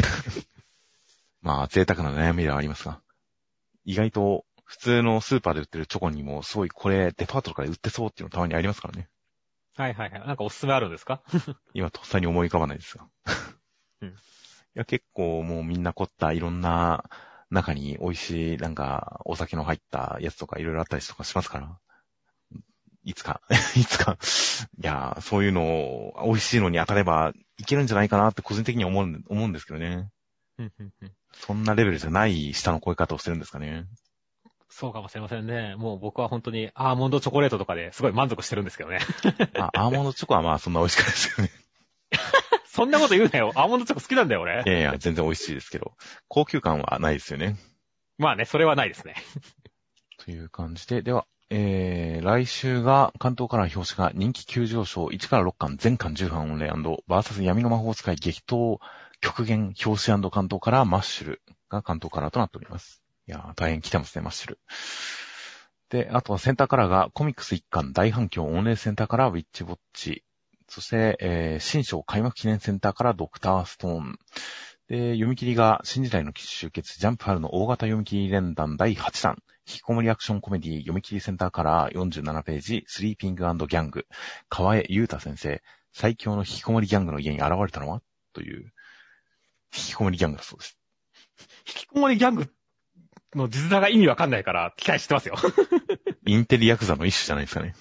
まあ、贅沢な悩みではありますが、意外と普通のスーパーで売ってるチョコにも、すごいこれデパートとかで売ってそうっていうのたまにありますからね。はいはいはい。なんかおすすめあるんですか？今とっさに思い浮かばないですが。うんいや、結構もうみんな凝ったいろんな中に美味しい、なんかお酒の入ったやつとかいろいろあったりとかしますから。いつか、いつか、いや、そういうのを美味しいのに当たればいけるんじゃないかなって個人的には思うん思うんですけどね。そんなレベルじゃない下の超え方をしてるんですかね。そうかもしれませんね。もう僕は本当にアーモンドチョコレートとかですごい満足してるんですけどね。あ、アーモンドチョコはまあそんな美味しくないですよね。そんなこと言うなよ。アーモンドチョコ好きなんだよ、俺い。やいや、全然美味しいですけど。高級感はないですよね。まあね、それはないですね。という感じで、では、えー、来週が関東からの表紙が人気急上昇1から6巻全巻10巻オンレイバーサス闇の魔法使い激闘極限表紙関東からマッシュルが関東カラーとなっております。いやー、大変来てますね、マッシュル。で、あとはセンターカラーがコミックス1巻大反響オンレイセンターからウィッチウォッチ。そして、えー、新章開幕記念センターからドクターストーン。で、読み切りが新時代の集結ジャンプ春の大型読み切り連弾第8弾。引きこもりアクションコメディ読み切りセンターから47ページ、スリーピングギャング。河江優太先生、最強の引きこもりギャングの家に現れたのは？という、引きこもりギャングだそうです。引きこもりギャングの実座が意味わかんないから期待してますよ。インテリヤクザの一種じゃないですかね。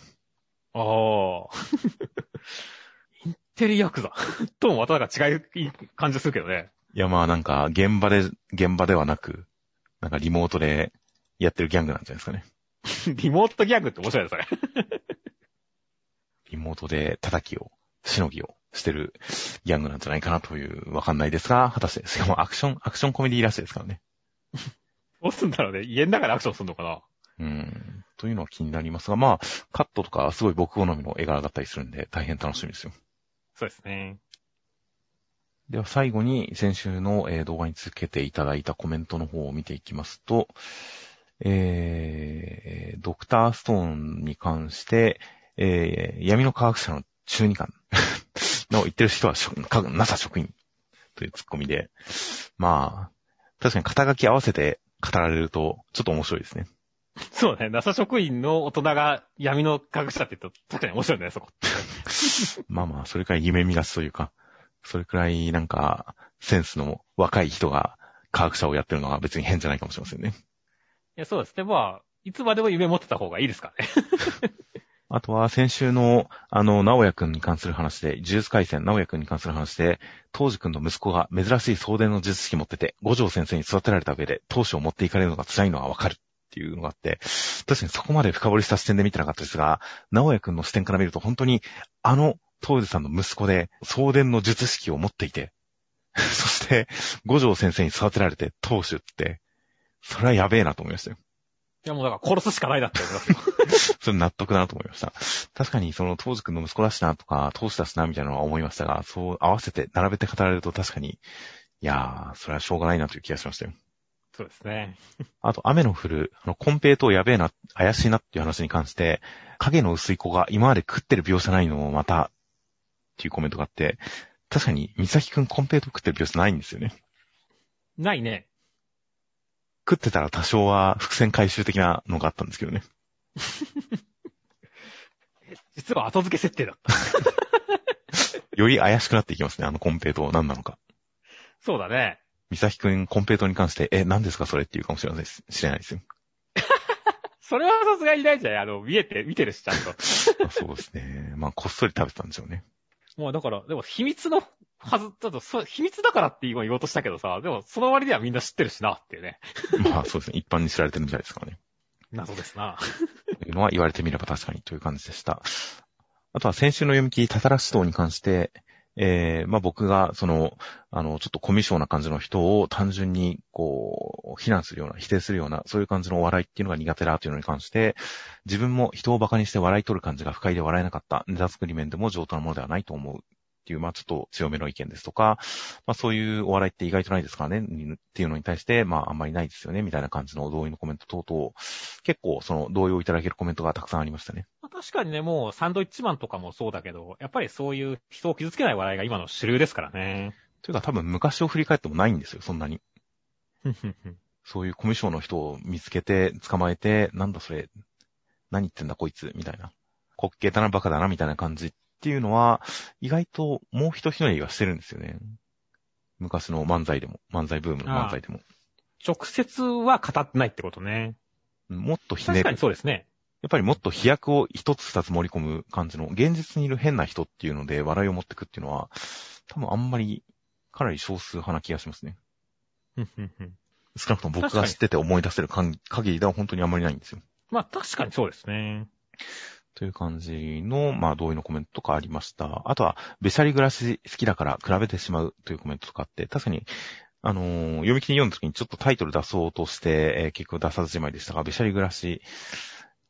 ああ。インテリヤクザともまたなんか違う感じするけどね。いやまあなんか、現場で、現場ではなく、なんかリモートでやってるギャングなんじゃないですかね。リモートギャングって面白いね、それ。リモートで叩きを、しのぎをしてるギャングなんじゃないかなという、わかんないですが、果たして、しかもアクション、アクションコメディらしいですからね。どうすんだろうね。家の中でアクションすんのかなうん。というのは気になりますが、まあ、カットとかすごい僕好みの絵柄だったりするんで、大変楽しみですよ。そうですね。では最後に先週の動画につけていただいたコメントの方を見ていきますと、えー、ドクターストーンに関して、えー、闇の科学者の中二感の言ってる人はしょ か NASA 職員というツッコミで、まあ、確かに肩書き合わせて語られるとちょっと面白いですね。そうね。NASA 職員の大人が闇の科学者って言うと、確かに面白いね、そこ。まあまあ、それくらい夢見がちというか、それくらいなんか、センスの若い人が科学者をやってるのは別に変じゃないかもしれませんね。いや、そうですね。まあ、いつまでも夢持ってた方がいいですからね。あとは先週の、あの、直也くんに関する話で、呪術回戦、直也くんに関する話で、当時くんの息子が珍しい送電の術式持ってて、五条先生に育てられた上で、当主を持っていかれるのが辛いのはわかるっていうのがあって、確かにそこまで深掘りした視点で見てなかったですが、直也くんの視点から見ると本当に、あの、当時さんの息子で、送電の術式を持っていて、そして、五条先生に育てられて、当主って、それはやべえなと思いましたよ。いや、もうだから殺すしかないなって思いますよ。それ納得だなと思いました。確かにその当時くんの息子だしなとか、当時だしなみたいなのは思いましたが、そう合わせて並べて語られると確かに、いやー、それはしょうがないなという気がしましたよ。そうですね。あと、雨の降る、あの、コンペイトやべえな、怪しいなっていう話に関して、影の薄い子が今まで食ってる描写ないのをまた、っていうコメントがあって、確かに、三崎くんコンペイト食ってる描写ないんですよね。ないね。食ってたら多少は伏線回収的なのがあったんですけどね。実は後付け設定だった。より怪しくなっていきますね、あのコンペイト何なのか。そうだね。三崎くんコンペイトに関して、え、何ですかそれっていうかもしれないです。知れないですよ。それはさすがにないじゃん。あの、見えて、見てるし、ちゃんと。あ そうですね。まあ、こっそり食べてたんでしょうね。もうだから、でも秘密のはず、だと、そう、秘密だからって今言おうとしたけどさ、でもその割にはみんな知ってるしなっていうね。まあ、そうですね。一般に知られてるみたいですからね。謎ですな。というのは言われてみれば確かにという感じでした。あとは先週の読み切り、たたら指導に関して、えー、まあ僕が、その、あの、ちょっとコミュ障な感じの人を単純に、こう、非難するような、否定するような、そういう感じのお笑いっていうのが苦手だというのに関して、自分も人を馬鹿にして笑い取る感じが不快で笑えなかった、ネタ作り面でも上等なものではないと思う。っていう、まあちょっと強めの意見ですとか、まあそういうお笑いって意外とないですからね、っていうのに対して、まああんまりないですよね、みたいな感じの同意のコメント等々、結構その同意をいただけるコメントがたくさんありましたね。まあ確かにね、もうサンドイッチマンとかもそうだけど、やっぱりそういう人を傷つけない笑いが今の主流ですからね。というか多分昔を振り返ってもないんですよ、そんなに。そういうコミュ障の人を見つけて、捕まえて、なんだそれ、何言ってんだこいつ、みたいな。滑稽だな、バカだな、みたいな感じっていうのは、意外ともう一ひねりはしてるんですよね。昔の漫才でも、漫才ブームの漫才でも。直接は語ってないってことね。もっとひねる確かに。そうですね。やっぱりもっと飛躍を一つ二つ盛り込む感じの、現実にいる変な人っていうので笑いを持ってくっていうのは、多分あんまり、かなり少数派な気がしますね。少なくとも僕が知ってて思い出せる限りでは本当にあんまりないんですよ。まあ確かにそうですね。という感じの、まあ同意のコメントとかありました。あとは、べしゃり暮らし好きだから比べてしまうというコメントとかあって、確かに、あのー読み切り読んだ時にちょっとタイトル出そうとして、えー結局出さずじまいでしたが、べしゃり暮らし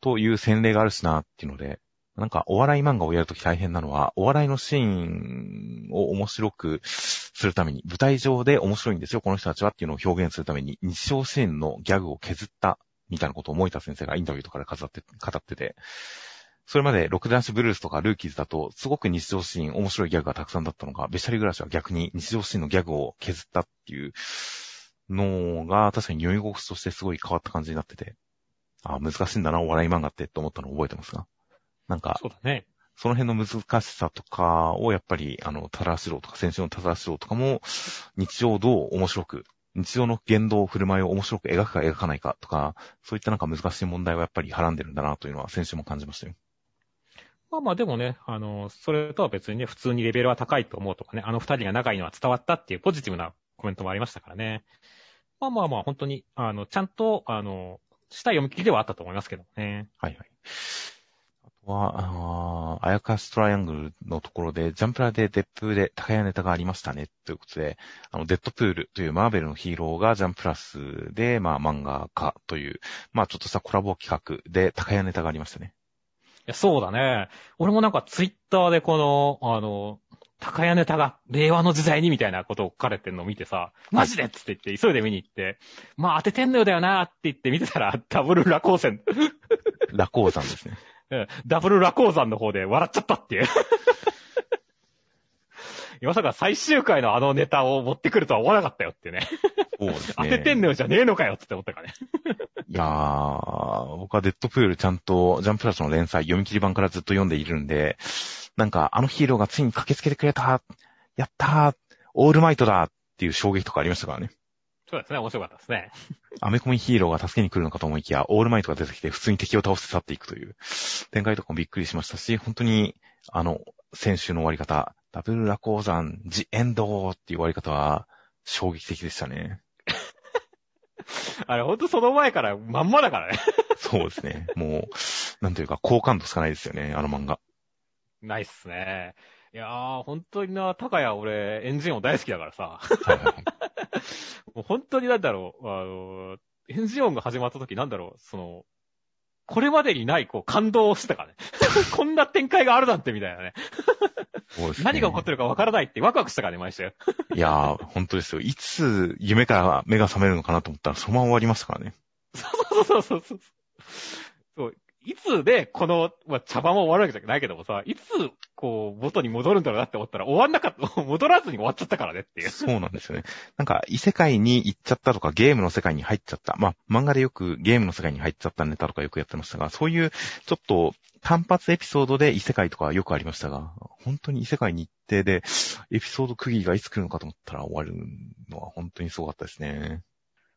という洗礼があるしなっていうので、なんかお笑い漫画をやるとき大変なのは、お笑いのシーンを面白くするために、舞台上で面白いんですよ、この人たちはっていうのを表現するために、日常シーンのギャグを削ったみたいなことを森田先生がインタビューとかで語って、語ってて、それまでロックダンスブルースとかルーキーズだと、すごく日常シーン、面白いギャグがたくさんだったのが、べしゃり暮らしは逆に日常シーンのギャグを削ったっていうのが、確かに読み心地としてすごい変わった感じになってて、あ難しいんだな、お笑い漫画ってって思ったのを覚えてますが。なんか、そうだね。その辺の難しさとかをやっぱり、あの、タラシロとか、先週のタラシロとかも、日常をどう面白く、日常の言動、振る舞いを面白く描くか描かないかとか、そういったなんか難しい問題をやっぱりはらんでるんだなというのは先週も感じましたよ。まあまあでもね、あの、それとは別にね、普通にレベルは高いと思うとかね、あの二人が仲いいのは伝わったっていうポジティブなコメントもありましたからね。まあまあまあ、本当に、あの、ちゃんと、あの、した読み切りではあったと思いますけどね。はいはい。あは、あやかしトライアングルのところで、ジャンプラでデップで高屋ネタがありましたね、ということで、あの、デッドプールというマーベルのヒーローがジャンプラスで、まあ、漫画化という、まあ、ちょっとしたコラボ企画で高屋ネタがありましたね。いや、そうだね。俺もなんかツイッターでこの、あの、高屋ネタが令和の時代にみたいなことを書かれてるのを見てさ、マジでっつって言って急いで見に行って、まあ当ててんのよだよなって言って見てたらダブルラコーセン。ラコーザンですね。ダブルラコーザンの方で笑っちゃったっていう。まさか最終回のあのネタを持ってくるとは思わなかったよってね。そうですね。当ててんのよじゃねえのかよって思ったからね。いやー、僕はデッドプールちゃんとジャンプラスの連載読み切り版からずっと読んでいるんで、なんかあのヒーローがついに駆けつけてくれた、やったー、オールマイトだっていう衝撃とかありましたからね。そうですね、面白かったですね。アメコミヒーローが助けに来るのかと思いきや、オールマイトが出てきて普通に敵を倒して去っていくという展開とかもびっくりしましたし、本当に、あの、先週の終わり方、ダブルラコーザン、ジエンドっていう終わり方は、衝撃的でしたね。あれ、ほんとその前からまんまだからね。そうですね。もう、なんというか、好感度しかないですよね、あの漫画。ないっすね。いやー、本当にな、高谷俺、エンジン音大好きだからさ。はいはい、もう本当になんだろう、あの、エンジン音が始まった時なんだろう、その、これまでにない、こう、感動をしてたからね。こんな展開があるなんて、みたいなね。ね何が起こってるかわからないってワクワクしたからね、毎週。いやー、本当ですよ。いつ夢から目が覚めるのかなと思ったら、そのまま終わりましたからね。そうそうそうそう。そう、いつで、この、まあ、茶番も終わるわけじゃないけどもさ、いつ、こう、元に戻るんだろうなって思ったら、終わんなかった、戻らずに終わっちゃったからねっていう。そうなんですよね。なんか、異世界に行っちゃったとか、ゲームの世界に入っちゃった。まあ、漫画でよくゲームの世界に入っちゃったネタとかよくやってましたが、そういう、ちょっと、単発エピソードで異世界とかよくありましたが、本当に異世界に行ってで、エピソード区切りがいつ来るのかと思ったら終わるのは本当にすごかったですね。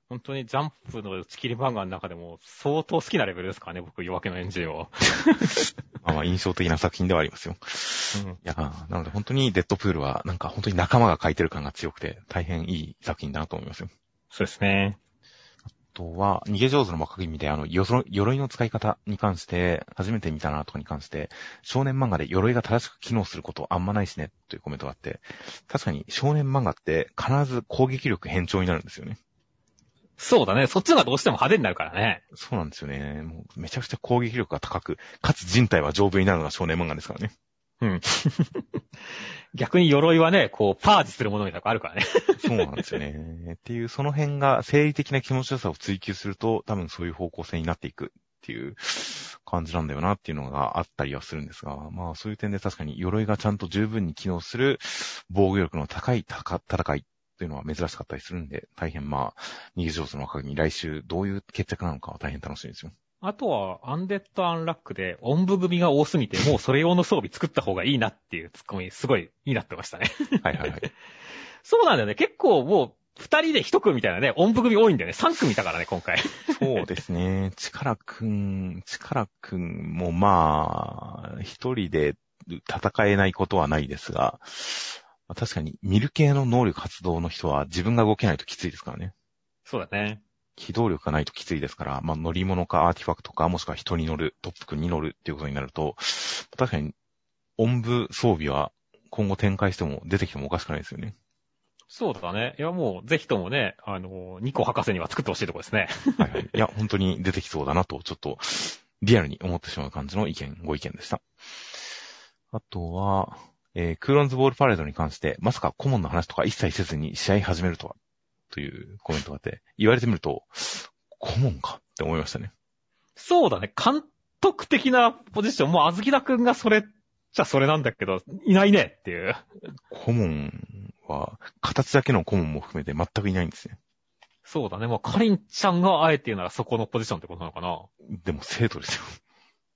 本当にジャンプの打ち切り漫画の中でも相当好きなレベルですからね、僕、夜明けのエンジンを。まあまあ印象的な作品ではありますよ。うん、いや、なので本当にデッドプールはなんか本当に仲間が書いてる感が強くて大変いい作品だなと思いますよ。そうですね。あとは、逃げ上手の若君であの、鎧の使い方に関して、初めて見たなとかに関して、少年漫画で鎧が正しく機能することあんまないしね、というコメントがあって、確かに少年漫画って必ず攻撃力変調になるんですよね。そうだね。そっちの方がどうしても派手になるからね。そうなんですよね。もうめちゃくちゃ攻撃力が高く、かつ人体は丈夫になるのが少年漫画ですからね。うん。逆に鎧はね、こう、パージするものにあるからね。そうなんですよね。っていう、その辺が生理的な気持ちよさを追求すると、多分そういう方向性になっていくっていう感じなんだよなっていうのがあったりはするんですが、まあそういう点で確かに鎧がちゃんと十分に機能する防御力の高い戦いというのは珍しかったりするんで、大変まあ、逃げ上手の若に来週どういう決着なのかは大変楽しみですよ。あとは、アンデッド・アンラックで、音部組が多すぎて、もうそれ用の装備作った方がいいなっていうツッコミ、すごいいいなってましたね。はいはいはい。そうなんだよね。結構もう、二人で一組みたいなね、音部組多いんだよね。三組いたからね、今回。そうですね。力くん、力くんもまあ、一人で戦えないことはないですが、まあ、確かに、見る系の能力発動の人は自分が動けないときついですからね。そうだね。機動力がないときついですから、まあ、乗り物かアーティファクトか、もしくは人に乗る、トップ君に乗るっていうことになると、確かに、音部装備は今後展開しても出てきてもおかしくないですよね。そうだね。いや、もう、ぜひともね、あの、ニコ博士には作ってほしいところですね。はいはい。いや、本当に出てきそうだなと、ちょっと、リアルに思ってしまう感じの意見、ご意見でした。あとは、えー、クーロンズボールパレードに関して、まさか顧問の話とか一切せずに試合始めるとは、というコメントがあって、言われてみると、顧問かって思いましたね。そうだね。監督的なポジション、もうあずきだくんがそれじゃそれなんだけど、いないねっていう。顧問は、形だけの顧問も含めて全くいないんですね。そうだね。もうカリンちゃんがあえて言うならそこのポジションってことなのかな。でも生徒ですよ。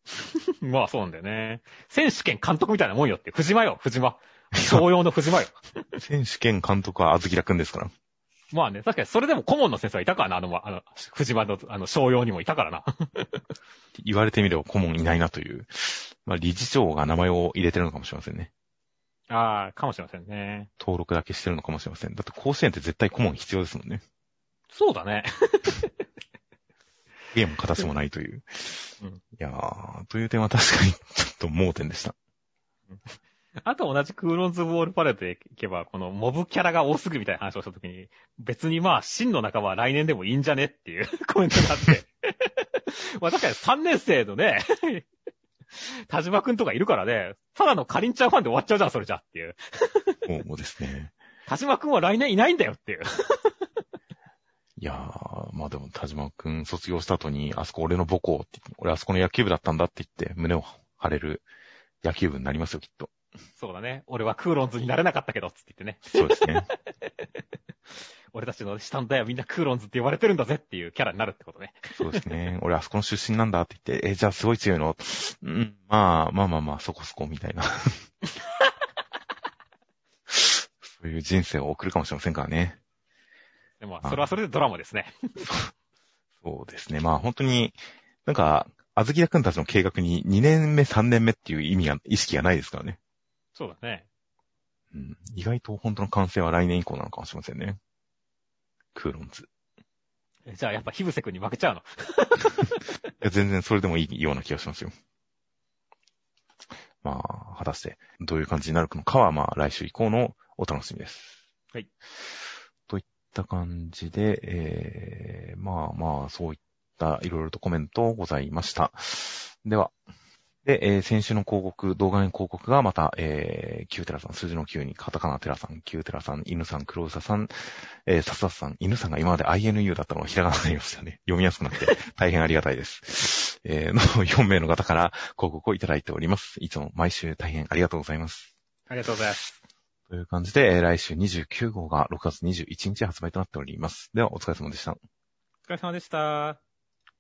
まあそうなんだよね。選手兼監督みたいなもんよって。藤間よ、藤間。商用の藤間よ。選手兼監督はあずきらくんですから。まあね、確かにそれでも顧問の先生はいたからな、あの、あの、藤間の、あの、商用にもいたからな。言われてみれば顧問いないなという。まあ理事長が名前を入れてるのかもしれませんね。ああ、かもしれませんね。登録だけしてるのかもしれません。だって甲子園って絶対顧問必要ですもんね。そうだね。ゲーム形もないという。うんいやー、という点は確かにちょっと盲点でした。あと同じクーロンズ・ウォールパレットでいけば、このモブキャラが多すぎるみたいな話をしたときに、別にまあ、真の仲間は来年でもいいんじゃねっていう コメントがあって。まあ確かに3年生のね、田島くんとかいるからね、ただのカリンちゃんファンで終わっちゃうじゃん、それじゃっていう。そうですね。田島くんは来年いないんだよっていう。いやー、まあでも田島くん卒業した後に、あそこ俺の母校って俺あそこの野球部だったんだって言って、胸を張れる野球部になりますよ、きっと。そうだね。俺はクーロンズになれなかったけど、つって言ってね。そうですね。俺たちの下の代はみんなクーロンズって呼ばれてるんだぜっていうキャラになるってことね。そうですね。俺あそこの出身なんだって言って、え、じゃあすごい強いの？うん、まあ、まあまあまあ、そこそこみたいな。そういう人生を送るかもしれませんからね。でも、それはそれでドラマですね。そうですね。まあ本当に、なんか、あずきだくんたちの計画に2年目、3年目っていう意味が、意識がないですからね。そうだね。うん、意外と本当の完成は来年以降なのかもしれませんね。クーロンズ。えじゃあやっぱヒブセ君に負けちゃうの？いや全然それでもいいような気がしますよ。まあ、果たしてどういう感じになるのかは、まあ来週以降のお楽しみです。はい。った感じで、えー、まあまあ、そういったいろいろとコメントございました。では、で、えー先週の広告、動画の広告がまた、えー、キューテラさん、数字の9に、カタカナテラさん、キューテラさん、犬さん、クロウサさん、えー、サスサスさん、犬さんが今まで INU だったのをひらがなになりましたね。読みやすくなって、大変ありがたいです。えー、の4名の方から広告をいただいております。いつも毎週大変ありがとうございます。ありがとうございます。という感じで、来週29号が6月21日発売となっております。では、お疲れ様でした。お疲れ様でした。